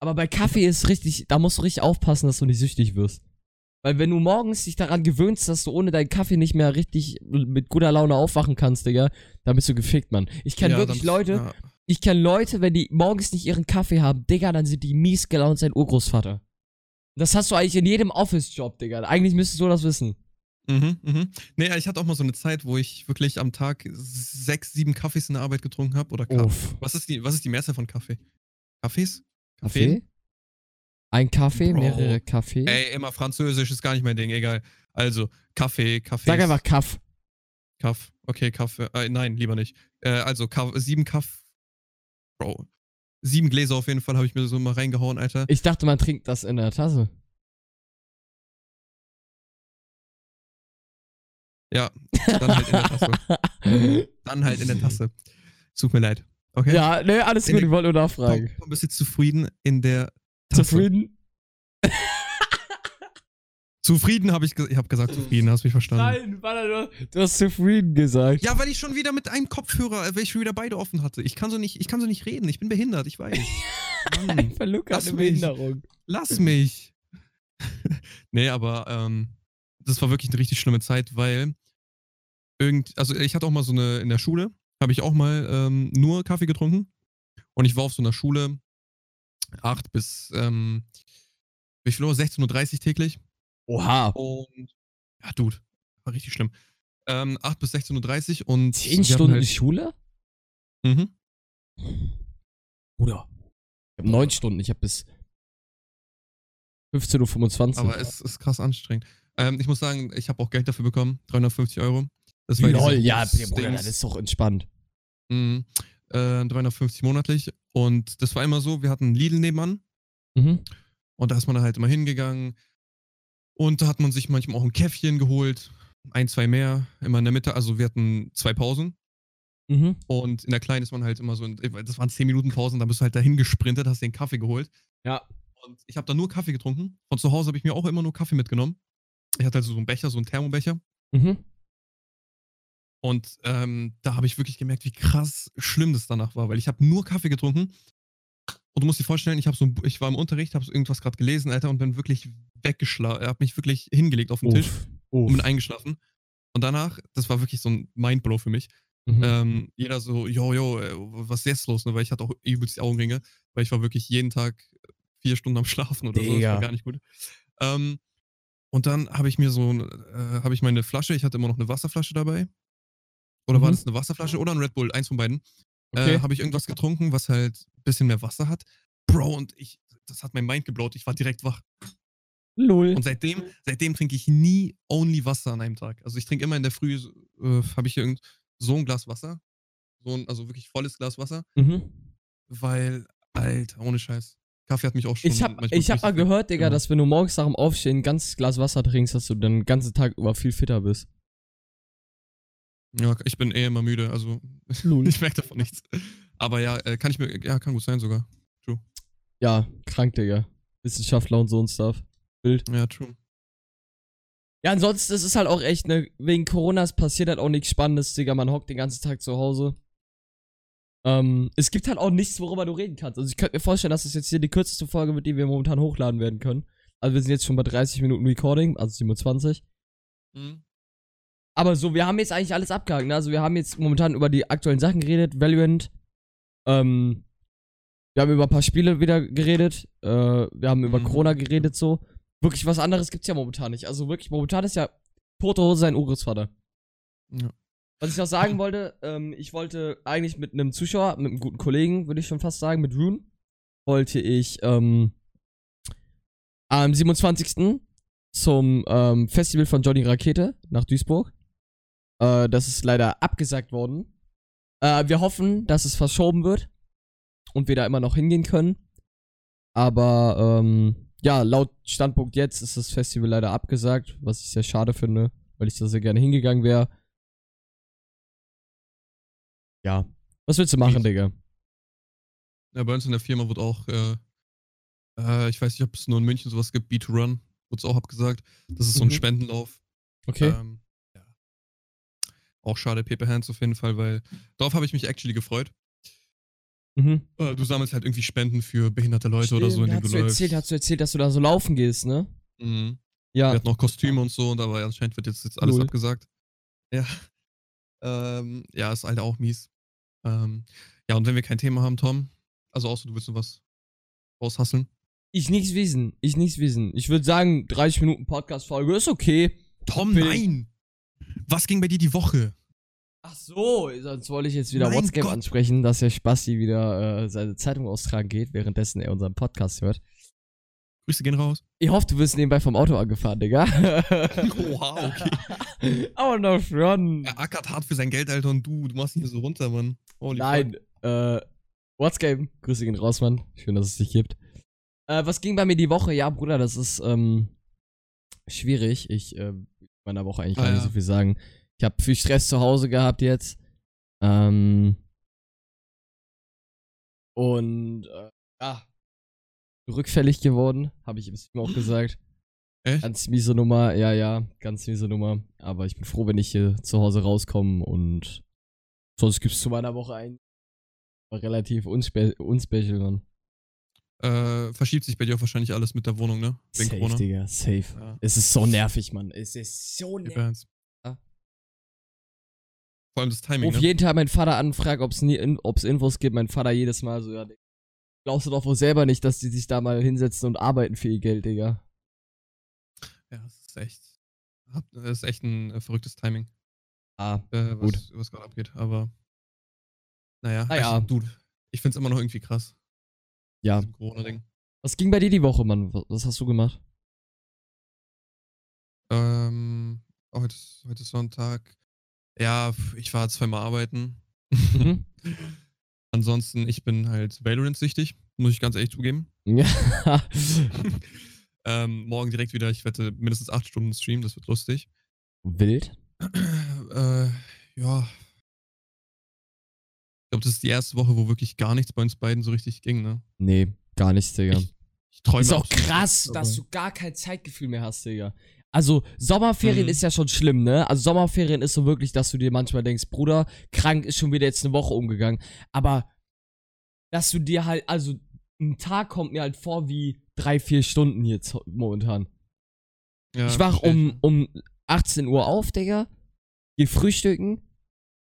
Aber bei Kaffee ist richtig, da musst du richtig aufpassen, dass du nicht süchtig wirst. Weil wenn du morgens dich daran gewöhnst, dass du ohne deinen Kaffee nicht mehr richtig mit guter Laune aufwachen kannst, Digga, dann bist du gefickt, Mann. Ich kenne Ja, wirklich Leute, Ja. Ich kenne Leute, wenn die morgens nicht ihren Kaffee haben, Digga, dann sind die mies gelaunt sein Urgroßvater. Das hast du eigentlich in jedem Office-Job, Digga. Eigentlich müsstest du das wissen. Mhm, mhm. Nee, ich hatte auch mal so eine Zeit, wo ich wirklich am Tag sechs, sieben Kaffees in der Arbeit getrunken habe. Oder Kaffee. Uff. Was ist die, was ist die Mehrzahl von Kaffee? Kaffees? Kaffee? Ein Kaffee, Bro. mehrere Kaffee. Ey, immer Französisch ist gar nicht mein Ding, egal. Also, Kaffee, Kaffee. Sag einfach Kaff. Kaff. Okay, Kaffee. Äh, nein, lieber nicht. Äh, also, Kaff, sieben Kaff. Bro. Sieben Gläser auf jeden Fall habe ich mir so mal reingehauen, Alter. Ich dachte, man trinkt das in der Tasse. Ja, dann halt in der Tasse. Dann halt in der Tasse. Tut mir leid. Okay? ja, ne, alles In gut, ich wollte nur Komm, nachfragen. komm, bist du zufrieden in der Tasse? Zufrieden? Zufrieden habe ich, ge ich habe gesagt zufrieden, hast mich verstanden. Nein, warte. Du hast zufrieden gesagt. Ja, weil ich schon wieder mit einem Kopfhörer, äh, weil ich schon wieder beide offen hatte. Ich kann so nicht, ich kann so nicht reden. Ich bin behindert, ich weiß. Mann, hat lass mich. Behinderung. lass mich. nee, aber ähm, das war wirklich eine richtig schlimme Zeit, weil irgend, also ich hatte auch mal so eine, in der Schule, habe ich auch mal ähm, nur Kaffee getrunken. Und ich war auf so einer Schule, 8 bis, ähm, wie viel Uhr? 16.30 Uhr täglich. Oha. Und, ja, Dude, war richtig schlimm. Ähm, 8 bis 16.30 Uhr und. Zehn wir hatten Stunden halt, Schule? Mhm. Bruder. Ich habe neun Stunden. Ich habe bis 15.25 Uhr. Aber es ist krass anstrengend. Ähm, ich muss sagen, ich habe auch Geld dafür bekommen. 350 Euro. Das war Lol, ja. Bruder, das ist doch entspannt. Mhm. Äh, 350 monatlich. Und das war immer so, wir hatten einen Lidl nebenan. Mhm. Und da ist man halt immer hingegangen. Und da hat man sich manchmal auch ein Käffchen geholt. Ein, zwei mehr. Immer in der Mitte. Also wir hatten zwei Pausen. Mhm. Und in der Kleinen ist man halt immer so, in, das waren 10 Minuten Pausen, da bist du halt dahin gesprintet, hast den Kaffee geholt. Ja. Und ich habe da nur Kaffee getrunken. Von zu Hause habe ich mir auch immer nur Kaffee mitgenommen. Ich hatte also so einen Becher, so einen Thermobecher. Mhm. Und ähm, da habe ich wirklich gemerkt, wie krass schlimm das danach war, weil ich habe nur Kaffee getrunken. Und du musst dir vorstellen, ich, so, ich war im Unterricht, habe so irgendwas gerade gelesen, Alter, und bin wirklich weggeschlafen. Er hat mich wirklich hingelegt auf den Tisch Uff. und Uff. bin eingeschlafen. Und danach, das war wirklich so ein Mindblow für mich. Mhm. Ähm, jeder so, yo, yo, äh, was ist jetzt los? Ne? Weil ich hatte auch übelst die Augenringe, weil ich war wirklich jeden Tag vier Stunden am Schlafen oder so. Das Digga. war gar nicht gut. Ähm, und dann habe ich mir so, äh, habe ich meine Flasche, ich hatte immer noch eine Wasserflasche dabei. Oder war Mhm. das eine Wasserflasche oder ein Red Bull? Eins von beiden. Okay. Äh, habe ich irgendwas getrunken, was halt ein bisschen mehr Wasser hat. Bro, und ich, das hat mein Mind geblaut. Ich war direkt wach. Lol. Und seitdem, seitdem trinke ich nie only Wasser an einem Tag. Also ich trinke immer in der Früh, äh, habe ich irgend so ein Glas Wasser. So ein, also wirklich volles Glas Wasser. Mhm. Weil, Alter, ohne Scheiß. Kaffee hat mich auch schon. Ich hab, manchmal ich hab mal gehört, Digga, gemacht. dass wenn du morgens nach dem Aufstehen ein ganzes Glas Wasser trinkst, dass du den ganzen Tag über viel fitter bist. Ja, ich bin eh immer müde, also Lul. ich merke davon nichts. Aber ja, äh, kann ich mir, ja, kann gut sein sogar. Ja, krank, Digga. Wissenschaftler und so und Stuff. Bild. Ja, true. Ja, ansonsten ist es halt auch echt, ne, wegen Coronas passiert halt auch nichts Spannendes, Digga. Man hockt den ganzen Tag zu Hause. Ähm, es gibt halt auch nichts, worüber du reden kannst. Also ich könnte mir vorstellen, dass das jetzt hier die kürzeste Folge wird, die wir momentan hochladen werden können. Also wir sind jetzt schon bei 30 Minuten Recording, also 27. Mhm. Aber so, wir haben jetzt eigentlich alles abgehakt. Ne? Also wir haben jetzt momentan über die aktuellen Sachen geredet, Valorant. Ähm, wir haben über ein paar Spiele wieder geredet. Äh, wir haben über Mhm. Corona geredet so. Wirklich was anderes gibt's ja momentan nicht. Also wirklich, momentan ist ja tote Hose sein Urgroßvater. Ja. Was ich noch sagen wollte, ähm, ich wollte eigentlich mit einem Zuschauer, mit einem guten Kollegen, würde ich schon fast sagen, mit Rune, wollte ich ähm, am 27. zum ähm, Festival von Johnny Rakete nach Duisburg. Äh, das ist leider abgesagt worden. Äh, wir hoffen, dass es verschoben wird und wir da immer noch hingehen können. Aber ähm, ja, laut Standpunkt jetzt ist das Festival leider abgesagt, was ich sehr schade finde, weil ich da sehr gerne hingegangen wäre. Ja. Was willst du machen. Digga? Ja, bei uns in der Firma wird auch, äh, äh, ich weiß nicht, ob es nur in München sowas gibt, B2Run, wurde es auch abgesagt. Das ist so ein Mhm. Spendenlauf. Okay. Ähm, ja. Auch schade, Paper Hands auf jeden Fall, weil darauf habe ich mich actually gefreut. Mhm. Äh, du sammelst halt irgendwie Spenden für behinderte Leute oder so, Stimmt, indem hast du du läufst. erzählt, hast du erzählt, dass du da so laufen gehst, ne? Mhm. Ja. Wir hatten auch Kostüme und so, und aber anscheinend wird jetzt, jetzt alles Lol. abgesagt. Ja. Ähm, ja, ist halt auch mies. Ähm, ja, und wenn wir kein Thema haben, Tom, also außer du willst noch was raushasseln. Ich nichts wissen. Ich nichts wissen. Ich würde sagen, 30 Minuten Podcast-Folge ist okay. Tom, nein! Was ging bei dir die Woche? Ach so, sonst wollte ich jetzt wieder Mein WhatsApp Gott. ansprechen, dass der Spasti wieder äh, seine Zeitung austragen geht, währenddessen er unseren Podcast hört. Grüße gehen raus. Ich hoffe, du wirst nebenbei vom Auto angefahren, Digga. Oha, okay. Aber noch schon. Er ackert hart für sein Geld, Alter, und du, du machst ihn hier so runter, Mann. Holy Nein, äh, What's Game? Grüße gehen raus, Mann. Schön, dass es dich gibt. Äh, was ging bei mir die Woche? Ja, Bruder, das ist, ähm, schwierig. Ich, äh, meiner Woche eigentlich Ah, gar nicht ja. so viel sagen. Ich habe viel Stress zu Hause gehabt jetzt. Ähm, und, äh, ja, rückfällig geworden, habe ich im Stream auch gesagt. Echt? Ganz miese Nummer, ja, ja, ganz miese Nummer. Aber ich bin froh, wenn ich hier zu Hause rauskomme und sonst gibt's zu meiner Woche ein relativ unspe unspecial, Mann. Äh, verschiebt sich bei dir auch wahrscheinlich alles mit der Wohnung, ne? Wegen Safe, Corona. Digga, safe. Ja. Es ist so nervig, Mann. Es ist so nervig. Vor allem das Timing, Ruf ne? jeden Tag meinen Vater an, frag, ob's nie, in, Infos gibt. Mein Vater jedes Mal so, ja, glaubst du doch wohl selber nicht, dass die sich da mal hinsetzen und arbeiten für ihr Geld, Digga. Ja, das ist echt. Das ist echt ein äh, verrücktes Timing, Ah, äh, Gut. was, was gerade abgeht. Aber. Naja, Naja. Ich, dude, ich find's immer noch irgendwie krass. ja. Corona-Ding. Was ging bei dir die Woche, Mann? Was, was hast du gemacht? Ähm, heute, heute ist Sonntag. Ja, ich war zweimal arbeiten. Mhm. Ansonsten, ich bin halt Valorant-süchtig, muss ich ganz ehrlich zugeben. ja. Ähm, morgen direkt wieder, ich wette, mindestens acht Stunden streamen, das wird lustig. Wild? äh, ja. Ich glaube, das ist die erste Woche, wo wirklich gar nichts bei uns beiden so richtig ging, ne? Nee, gar nichts, Digga. Ich, ich träume ist auch krass, dass du gar kein Zeitgefühl mehr hast, Digga. Also, Sommerferien Mhm. ist ja schon schlimm, ne? Also, Sommerferien ist so wirklich, dass du dir manchmal denkst, Bruder, krank ist schon wieder jetzt eine Woche umgegangen. Aber, dass du dir halt, also, ein Tag kommt mir halt vor wie drei, vier Stunden jetzt momentan. Ja, ich wach um, um 18 Uhr auf, Digga. Geh frühstücken.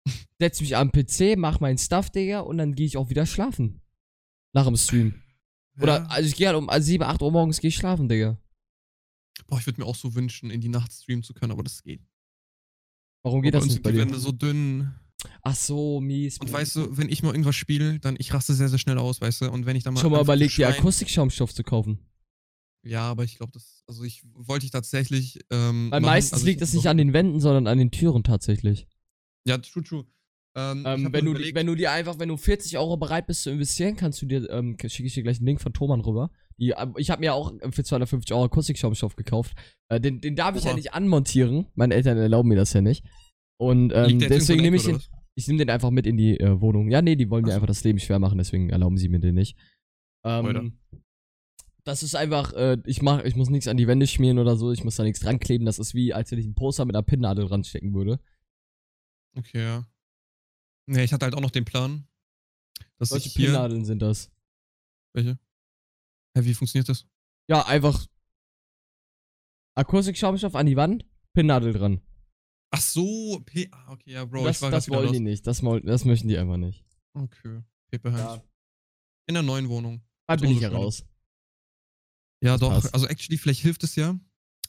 setz mich am PC, mach meinen Stuff, Digga. Und dann gehe ich auch wieder schlafen. Nach dem Stream. Oder, Ja. also ich gehe halt um 7, 8 Uhr morgens geh ich schlafen, Digga. Boah, ich würde mir auch so wünschen, in die Nacht streamen zu können, aber das geht. Warum geht bei das nicht die? Wände so dünn. Ach so, mies. Und weißt du, wenn ich mal irgendwas spiele, dann ich raste sehr, sehr schnell aus, weißt du? Und wenn ich dann mal. schon mal überlegt, die schreien- Akustikschaumstoff zu kaufen. Ja, aber ich glaube, das. Also ich wollte ich tatsächlich. Ähm, Weil machen. meistens Also liegt es nicht an den Wänden, sondern an den Türen tatsächlich. Ja, true, true. Ähm, Ähm, wenn, du, die- wenn du dir einfach, wenn du 40 Euro bereit bist zu investieren, kannst du dir, ähm, schicke ich dir gleich einen Link von Thomann rüber. Die, ähm, ich habe mir auch für 250 Euro Akustikschaumstoff gekauft. Äh, den, den darf ich ja Oha. nicht anmontieren. Meine Eltern erlauben mir das ja nicht. Und ähm, deswegen nehme ich den, ich nehme den einfach mit in die äh, Wohnung. Ja, nee, die wollen mir Ach so. einfach das Leben schwer machen, deswegen erlauben sie mir den nicht. Alter. Ähm, das ist einfach, äh, ich mach, ich muss nichts an die Wände schmieren oder so, ich muss da nichts dran kleben. Das ist wie, als wenn ich ein Poster mit einer Pinnnadel dran stecken würde. Okay, ja. Nee, ich hatte halt auch noch den Plan, hier. Pinnnadeln sind das. Welche? Hä, wie funktioniert das? Ja, einfach Akustikschaumstoff an die Wand, Pinnnadel dran. Ach so, P. Ah, okay, ja, Bro, das ich war das wollen los. die nicht, das, das möchten die einfach nicht. Okay, Paper Hands. In der neuen Wohnung. da bin ich ja raus. Ja, Das doch. passt. Also, actually, vielleicht hilft es ja.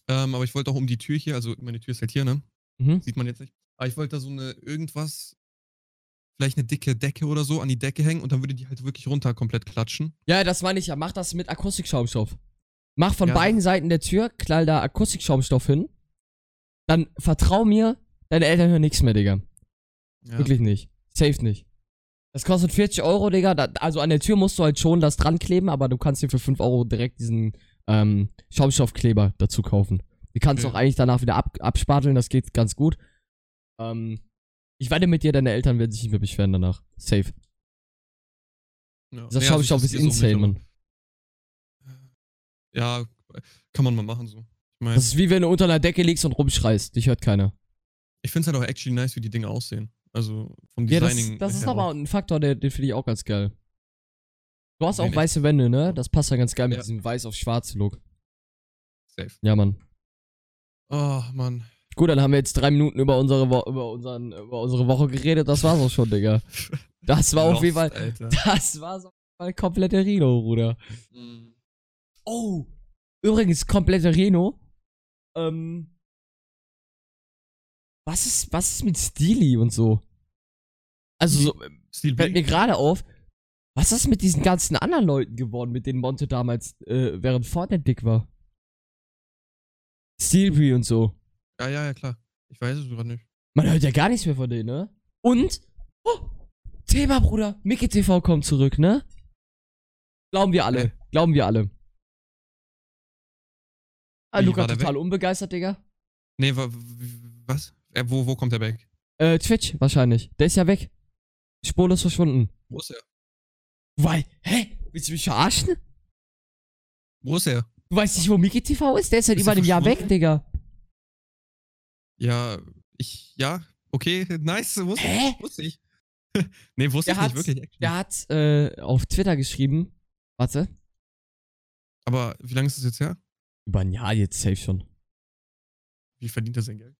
Ähm, aber ich wollte auch um die Tür hier, also meine Tür ist halt hier, ne? Mhm. Sieht man jetzt nicht. Aber ich wollte da so eine irgendwas, vielleicht eine dicke Decke oder so an die Decke hängen und dann würde die halt wirklich runter komplett klatschen. Ja, das meine ich ja. Mach das mit Akustikschaumstoff. Mach von Ja. beiden Seiten der Tür, knall da Akustikschaumstoff hin. Dann vertrau mir, deine Eltern hören nichts mehr, Digga. Ja. Wirklich nicht. Safe nicht. Das kostet 40 Euro, Digga. Da, also an der Tür musst du halt schon das dran kleben, aber du kannst dir für 5 Euro direkt diesen ähm, Schaumstoffkleber dazu kaufen. Die kannst du Okay. auch eigentlich danach wieder ab, abspateln, das geht ganz gut. Ähm, ich wette mit dir, deine Eltern werden sich nicht mehr beschweren danach. Safe. Ja. Dieser Nee, also Schaumstoff ich auch insane, nicht, Mann. Ja, kann man mal machen so. Ich meine, Das ist wie wenn du unter einer Decke liegst und rumschreist. Dich hört keiner. ich finde es halt auch actually nice, wie die Dinge aussehen. Also vom Ja, das, Designing. das ist aber auch. ein Faktor, der, den finde ich auch ganz geil. Du hast auch Really? weiße Wände, ne? Das passt ja ganz geil mit Ja. diesem weiß auf schwarz Look. Safe. Ja, Mann. Oh, Mann. Gut, dann haben wir jetzt drei Minuten über unsere, Wo über unseren, über unsere Woche geredet. Das war's auch schon, Digga. Das war auf jeden Fall, Lost, Alter. das war so ein komplette Reno, Bruder. Mhm. Oh, übrigens, komplette Reno. Ähm, was ist, was ist mit Steely und so? Also, so, Steel fällt mir gerade auf, was ist mit diesen ganzen anderen Leuten geworden, mit denen Monte damals, äh, während Fortnite dick war? Steelby und so. Ja, ja, ja, klar. Ich weiß es gerade nicht. Man hört ja gar nichts mehr von denen, ne? Und, oh, Thema, Bruder, Mickey TV kommt zurück, ne? Glauben wir alle, Hä? glauben wir alle. Ah, Wie, Luca total weg? unbegeistert, Digga. Nee, wa, was? Äh, wo, wo kommt der back? Äh, Twitch wahrscheinlich. Der ist ja weg. Spurlos verschwunden. Wo ist er? Weil, hä? Willst du mich verarschen? Wo ist er? Du weißt nicht, wo Mickey TV ist? Der ist seit Ist über er einem Jahr weg? Digga. Ja, ich, ja, okay, nice, wusste Hä? ich. Wusste ich. nee, wusste Der ich nicht, hat- wirklich. actually. Der hat äh, auf Twitter geschrieben. Warte. Aber wie lange ist es jetzt her? Über ein Jahr jetzt safe schon. Wie verdient er sein Geld?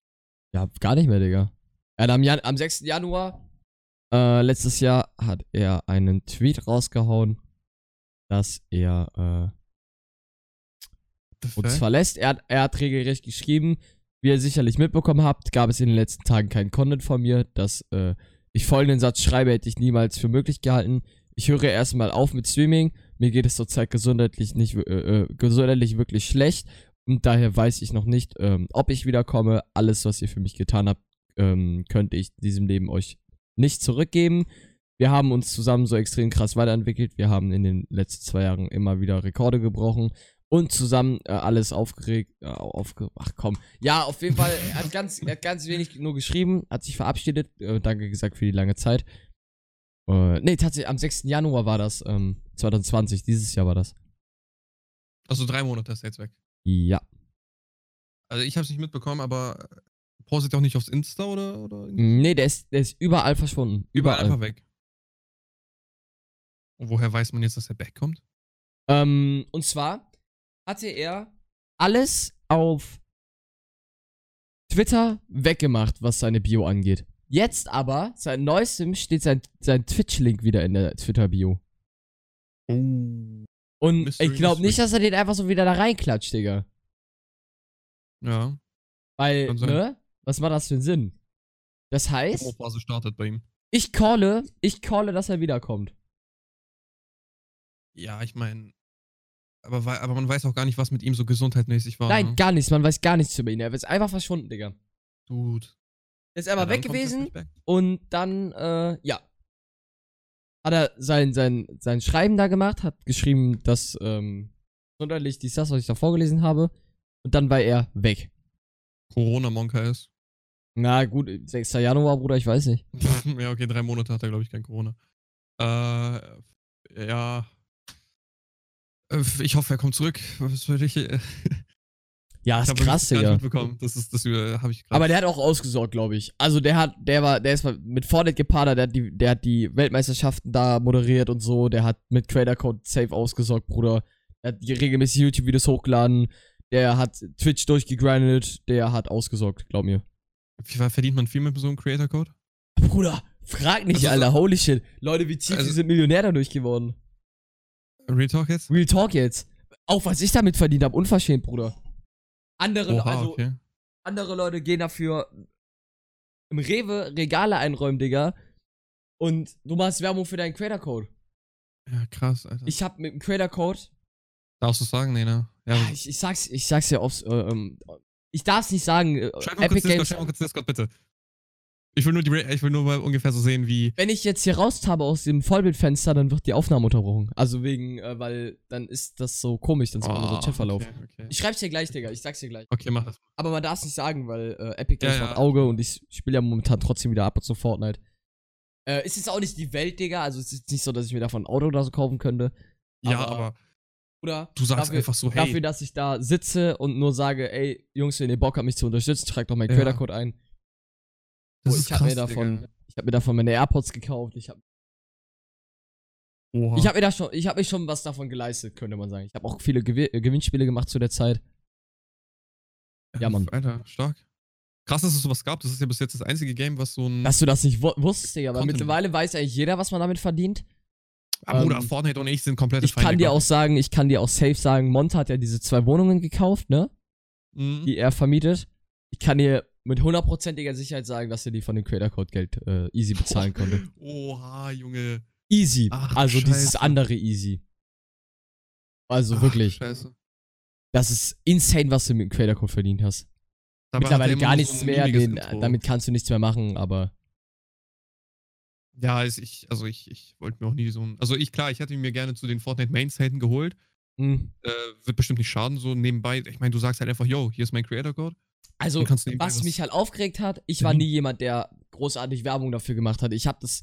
Ja, gar nicht mehr, Digga. Er hat am, Jan am 6. Januar äh, letztes Jahr hat er einen Tweet rausgehauen, dass er äh, uns verlässt. Er er hat regelrecht geschrieben, wie ihr sicherlich mitbekommen habt, gab es in den letzten Tagen keinen Content von mir. Dass äh, ich folgenden Satz schreibe, hätte ich niemals für möglich gehalten. Ich höre erstmal auf mit Streaming. Mir geht es zurzeit gesundheitlich nicht äh, äh, gesundheitlich wirklich schlecht. Und daher weiß ich noch nicht, ähm, ob ich wiederkomme. Alles, was ihr für mich getan habt, ähm, könnte ich diesem Leben euch nicht zurückgeben. Wir haben uns zusammen so extrem krass weiterentwickelt. Wir haben in den letzten zwei Jahren immer wieder Rekorde gebrochen und zusammen äh, alles aufgeregt. Äh, aufge Ach komm. Ja, auf jeden Fall. Er hat ganz, er hat ganz wenig nur geschrieben, hat sich verabschiedet. Äh, danke gesagt für die lange Zeit. Äh, nee, tatsächlich am 6. Januar war das, ähm, 2020. Dieses Jahr war das. Also drei Monate ist er jetzt weg. Ja. Also ich habe es nicht mitbekommen, aber postet er auch nicht aufs Insta oder? oder Nee, der ist, der ist überall verschwunden. überall Überall. einfach weg. Und woher weiß man jetzt, dass er backkommt? Ähm, und zwar hatte er alles auf Twitter weggemacht, was seine Bio angeht. Jetzt aber, seit neuestem, steht sein, sein Twitch-Link wieder in der Twitter-Bio. Oh. Und Mystery, ich glaube nicht, dass er den einfach so wieder da reinklatscht, Digga. Ja. Weil, sein. ne? Was macht das für einen Sinn? Das heißt, startet bei ihm. ich calle, ich calle, dass er wiederkommt. Ja, ich meine. Aber, aber man weiß auch gar nicht, was mit ihm so gesundheitmäßig war. Nein, ne? gar nichts, man weiß gar nichts über ihn. Er ist einfach verschwunden, Digga. Dude. Er ist einfach Ja, weg gewesen. Und dann, äh, ja. Hat er sein, sein, sein Schreiben da gemacht, hat geschrieben, dass, ähm, sonderlich dies, das, was ich da vorgelesen habe. Und dann war er weg. Corona-Monka ist. Na gut, 6. Januar, Bruder, ich weiß nicht. ja, okay, drei Monate hat er, glaube ich, kein Corona. Äh, ja. Äh, Ich hoffe, er kommt zurück. Was soll ich. äh, Ja, ist krass, Digga. Das ist, das habe ich gerade. Aber der hat auch ausgesorgt, glaube ich. Also der hat, der war, der ist mit Fortnite gepadert, der hat die, der hat die Weltmeisterschaften da moderiert und so, der hat mit Creator Code safe ausgesorgt, Bruder. Er hat regelmäßig YouTube-Videos hochgeladen, der hat Twitch durchgegrindet, der hat ausgesorgt, glaub mir. Wie verdient man viel mit so einem Creator-Code? Bruder, frag nicht, Also so- Alter, holy shit. Leute wie tief, Also- sind Millionär dadurch geworden. Real Talk jetzt? Real Talk jetzt. Auch was ich damit verdient habe, unverschämt, Bruder. Andere, Oha, also, okay. andere Leute gehen dafür im Rewe Regale einräumen, Digga. Und du machst Werbung für deinen Creator Code. Ja, krass, Alter. Ich hab mit dem Creator Code, Darfst du sagen? Nee, ne? Ja, ich, ich sag's, ich sag's ja aufs, äh, ähm, ich darf's nicht sagen, äh, schreib mal Epic kurz Discord, Games. schreib mal kurz Discord, bitte. Ich will nur, die, ich will nur mal ungefähr so sehen, wie. Wenn ich jetzt hier raustabe aus dem Vollbildfenster, dann wird die Aufnahme unterbrochen. Also wegen, äh, weil dann ist das so komisch, dann sieht man nur so Ah, Chatverlauf. Okay, okay. Ich schreib's dir gleich, Digga, ich sag's dir gleich. okay, mach das. Aber man darf's nicht sagen, weil äh, Epic Ja, Games ja. macht Auge und ich spiele ja momentan trotzdem wieder ab und zu Fortnite. Äh, ist jetzt auch nicht die Welt, Digga. Also es ist nicht so, dass ich mir davon ein Auto oder so kaufen könnte. Ja, Aber- aber Oder du sagst dafür, einfach so, hey. dafür, dass ich da sitze und nur sage, ey, Jungs, wenn ihr Bock habt, mich zu unterstützen, tragt doch meinen Ja. Creator-Code ein. Das Oh, ist ich habe mir davon, Digga. ich habe mir davon meine AirPods gekauft. Ich habe Oha. ich hab mir da schon, ich habe mir schon was davon geleistet, könnte man sagen. Ich habe auch viele Gewi äh, Gewinnspiele gemacht zu der Zeit. ja, Mann. Alter, stark. Krass, dass es sowas gab. Das ist ja bis jetzt das einzige Game, was so ein. Dass du das nicht wu- wusstest, Digga, Content. mittlerweile weiß eigentlich jeder, was man damit verdient. Ah, Bruder, ähm, Fortnite und ich sind komplette Ich kann dir auch sagen, ich kann dir auch safe sagen, Mont hat ja diese zwei Wohnungen gekauft, ne? Mhm. Die er vermietet. Ich kann dir mit hundertprozentiger Sicherheit sagen, dass er die von dem Creator Code Geld äh, easy bezahlen konnte. Oha, Junge. Easy. Ach, also dieses Scheiße. andere easy. Also Ach, wirklich, Scheiße. das ist insane, was du mit dem Creator Code verdient hast. Dabei er Mittlerweile gar nichts so mehr, den, damit kannst du nichts mehr machen, aber Ja, ich, also ich, ich wollte mir auch nie so ein. Also ich, klar, ich hätte ihn mir gerne zu den Fortnite Main-Seiten geholt. mh. Äh, wird bestimmt nicht schaden, so nebenbei. Ich meine, du sagst halt einfach, yo, hier ist mein Creator-Code. Also, was mich halt aufgeregt hat, ich war Mhm. nie jemand, der großartig Werbung dafür gemacht hat. Ich habe das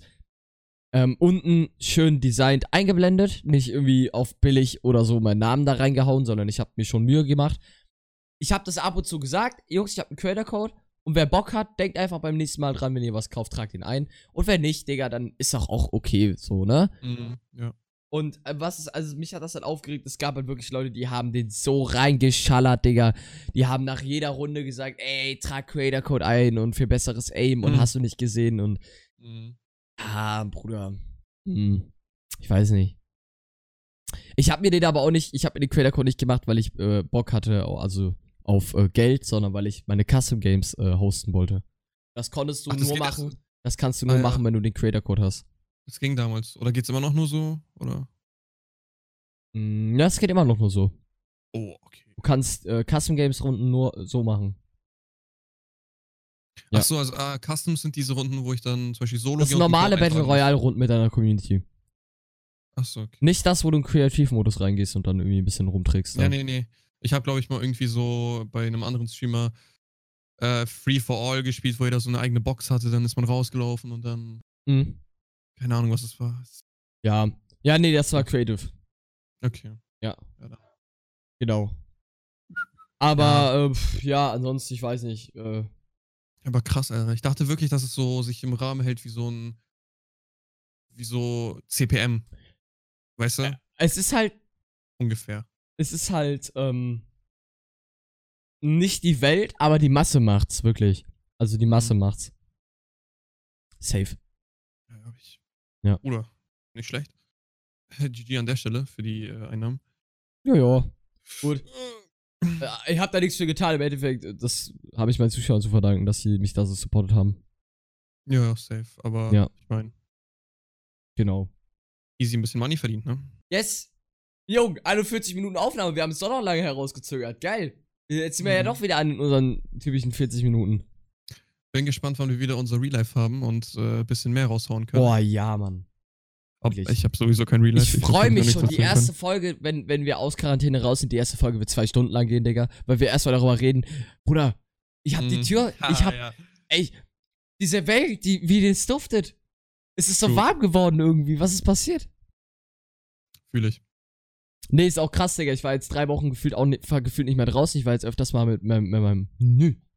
ähm, unten schön designt eingeblendet, nicht irgendwie auf billig oder so meinen Namen da reingehauen, sondern ich habe mir schon Mühe gemacht. Ich habe das ab und zu gesagt, Jungs, ich habe einen Creator-Code und wer Bock hat, denkt einfach beim nächsten Mal dran, wenn ihr was kauft, tragt ihn ein. Und wenn nicht, Digga, dann ist doch auch okay, so, ne? Mhm. Ja. Und äh, was ist, also mich hat das halt aufgeregt, es gab halt wirklich Leute, die haben den so reingeschallert, Digga. Die haben nach jeder Runde gesagt, ey, trag Creator Code ein und für besseres Aim und Mhm. hast du nicht gesehen und Mhm. ah, Bruder. Hm, ich weiß nicht. Ich habe mir den aber auch nicht, ich habe mir den Creator Code nicht gemacht, weil ich äh, Bock hatte, also auf äh, Geld, sondern weil ich meine Custom Games äh, hosten wollte. Das konntest du Ach, das nur machen. Das kannst du nur Ah, ja. machen, wenn du den Creator Code hast. Das ging damals. Oder geht's immer noch nur so? Oder? Mm, Ja, das geht immer noch nur so. Oh, okay. Du kannst äh, Custom Games Runden nur so machen. Ja. Ach so, also ah, Customs sind diese Runden, wo ich dann zum Beispiel Solo Das sind normale Battle. Royale Runden mit deiner Community. Ach so, okay. Nicht das, wo du in Kreativmodus reingehst und dann irgendwie ein bisschen rumträgst. Ja, nee, nee. Ich habe, glaube ich, mal irgendwie so bei einem anderen Streamer äh, Free for All gespielt, wo jeder so eine eigene Box hatte. Dann ist man rausgelaufen und dann, Mhm. Keine Ahnung, was es war. Ja. Ja, nee, das war Creative. Okay. Ja. Ja. Genau. Aber, ja, äh, pf, ja ansonsten, ich weiß nicht. Äh, Aber krass, Alter. Ich dachte wirklich, dass es so sich im Rahmen hält wie so ein. wie so CPM. Weißt du? es ist halt, Ungefähr. es ist halt, ähm, nicht die Welt, aber die Masse macht's, wirklich. Also die Masse Mhm. macht's. Safe. Ja. Ja. Bruder, nicht schlecht. GG an der Stelle für die äh, Einnahmen. Ja, ja. Gut. Äh, Ich hab da nichts für getan, im Endeffekt. äh, Das habe ich meinen Zuschauern zu verdanken, dass sie mich da so supportet haben. Ja, ja, safe. Aber Ja. ich meine, Genau. easy ein bisschen Money verdient, ne? Yes! Jung, 41 Minuten Aufnahme, wir haben es doch noch lange herausgezögert. Geil. Jetzt sind wir ja Mhm. doch wieder an in unseren typischen 40 Minuten. Bin gespannt, wann wir wieder unser Real Life haben und äh, ein bisschen mehr raushauen können. Boah, ja, Mann. Ob, ich habe sowieso kein Real Life. Ich freue mich schon. Die erste Folge, wenn, wenn wir aus Quarantäne raus sind, die erste Folge wird zwei Stunden lang gehen, Digga. Weil wir erstmal darüber reden. Bruder, ich hab können. die Mhm. Tür, Ha, ich hab, ja. ey, diese Welt, die, wie das duftet. Es ist so True. warm geworden irgendwie. Was ist passiert? Fühle ich. Nee, ist auch krass, Digga. Ich war jetzt drei Wochen gefühlt auch nicht, war gefühlt nicht mehr draußen. Ich war jetzt öfters mal mit, meinem- mit meinem,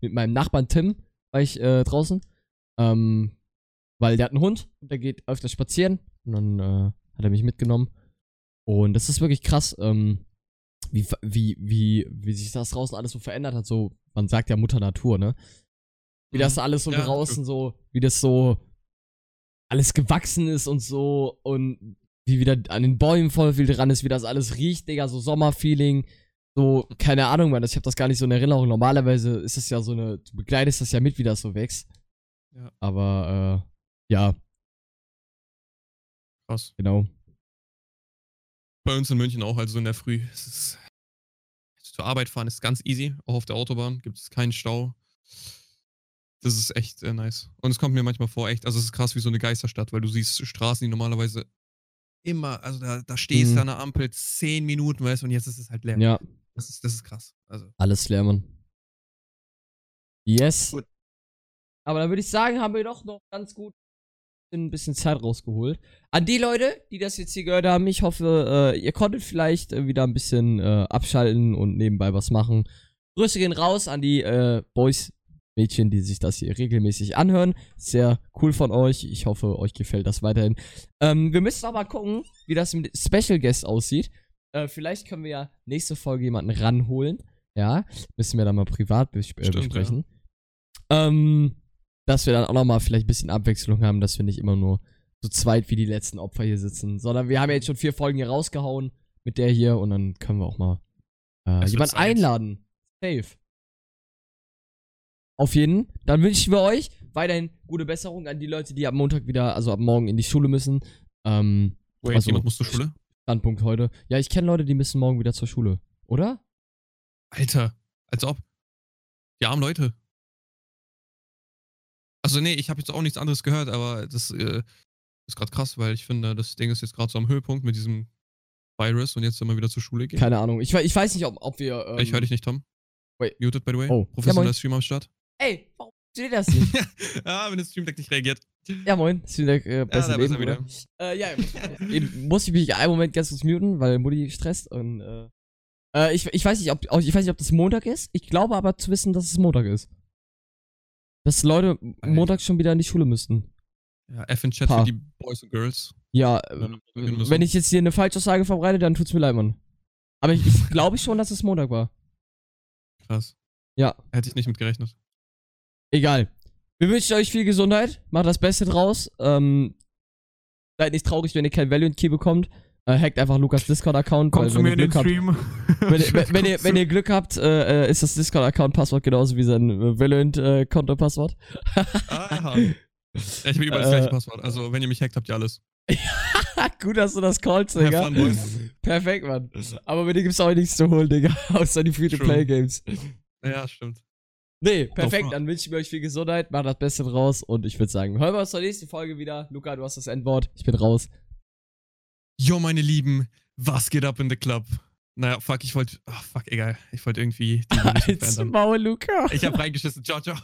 mit meinem Nachbarn Tim, war ich äh, draußen. Ähm, weil der hat einen Hund und der geht öfter spazieren. Und dann äh, hat er mich mitgenommen. Und das ist wirklich krass, ähm, wie, wie, wie, wie sich das draußen alles so verändert hat. So, man sagt ja Mutter Natur, ne? Wie das Mhm. alles so Ja, draußen so, wie das so alles gewachsen ist und so und wie wieder an den Bäumen voll viel dran ist, wie das alles riecht, Digga, so Sommerfeeling. So, keine Ahnung, Mann, ich habe das gar nicht so in Erinnerung. Normalerweise ist das ja so eine, du begleitest das ja mit, wie das so wächst. Ja. Aber, äh, ja, Krass. genau. Bei uns in München auch, also in der Früh. Es ist, zur Arbeit fahren ist ganz easy. Auch auf der Autobahn gibt es keinen Stau. Das ist echt äh, nice. Und es kommt mir manchmal vor, echt, also es ist krass wie so eine Geisterstadt, weil du siehst Straßen, die normalerweise immer, also da, da stehst Mhm. du an der Ampel zehn Minuten, weißt du, und jetzt ist es halt leer. Ja, Das ist, das ist krass. Also, alles leer, Mann. Yes. Gut. Aber dann würde ich sagen, haben wir doch noch ganz gut ein bisschen Zeit rausgeholt. An die Leute, die das jetzt hier gehört haben, ich hoffe, äh, ihr konntet vielleicht äh, wieder ein bisschen äh, abschalten und nebenbei was machen. Grüße gehen raus an die äh, Boys, Mädchen, die sich das hier regelmäßig anhören. Sehr cool von euch. Ich hoffe, euch gefällt das weiterhin. Ähm, wir müssen aber gucken, wie das mit Special Guest aussieht. Äh, vielleicht können wir ja nächste Folge jemanden ranholen. Ja, müssen wir dann mal privat bes äh, Stimmt, besprechen. Ähm, dass wir dann auch nochmal vielleicht ein bisschen Abwechslung haben, dass wir nicht immer nur so zweit wie die letzten Opfer hier sitzen, sondern wir haben ja jetzt schon vier Folgen hier rausgehauen mit der hier und dann können wir auch mal äh, jemanden einladen. Safe. Auf jeden. Dann wünschen wir euch weiterhin gute Besserung an die Leute, die ab Montag wieder, also ab morgen in die Schule müssen. Ähm, wait, Also- jemand muss zur Schule? Standpunkt heute. Ja, ich kenne Leute, die müssen morgen wieder zur Schule. Oder? Alter, als ob. Die armen Leute. Also nee, ich habe jetzt auch nichts anderes gehört, aber das äh, ist gerade krass, weil ich finde, das Ding ist jetzt gerade so am Höhepunkt mit diesem Virus und jetzt soll man wieder zur Schule gehen. Keine Ahnung. Ich, ich weiß nicht, ob, ob wir. Ähm, ich höre dich nicht, Tom. wait. Muted, by the way. Oh. Ja, Professioneller moin. Stream am Start. Ey, warum steht das nicht? ah, wenn das Stream Deck nicht reagiert. ja, moin. Ist wieder äh, besser da Leben, er oder? Äh, ja, eben muss ich mich einen Moment ganz kurz muten, weil Mutti stresst und äh, äh, ich, ich weiß nicht, ob ich weiß nicht, ob das Montag ist. Ich glaube aber zu wissen, dass es Montag ist. Dass Leute. Montag schon wieder in die Schule müssten. Ja, F in Chat Pa. für die Boys und Girls. Ja, beginnen äh, wenn ich jetzt hier eine Falschaussage verbreite, dann tut's mir leid, Mann. Aber ich, ich glaube schon, dass es Montag war. Krass. Ja, Hätte ich nicht mit gerechnet. Egal. Wir wünschen euch viel Gesundheit. Macht das Beste draus. Ähm, seid nicht traurig, wenn ihr kein Valiant Key bekommt. Äh, hackt einfach Lukas Discord-Account. Kommt zu wenn mir ihr in den Glück habt- Stream. Wenn, ihr- wenn, wenn, ihr, wenn ihr Glück habt, äh, äh, ist das Discord-Account-Passwort genauso wie sein äh, Valorant-Konto-Passwort. Aha. Ja, ich habe überall das Äh. gleiche Passwort. Also, wenn ihr mich hackt, habt ihr alles. Gut, dass du das callst, Digga. Perfekt, Mann. Aber bei dir gibt's auch nichts zu holen, Digga. Außer die Free-to-Play-Games. Ja, stimmt. Nee, perfekt. Dann wünsche ich mir euch viel Gesundheit. Macht das Beste draus. Und ich würde sagen, hören wir uns zur nächsten Folge wieder. Luca, du hast das Endwort. Ich bin raus. Jo, meine Lieben, was geht ab in the Club? Naja, fuck, ich wollte. Ach, fuck, egal. Ich wollte irgendwie die Als. Maul, Luca. Ich hab reingeschissen. Ciao, ciao.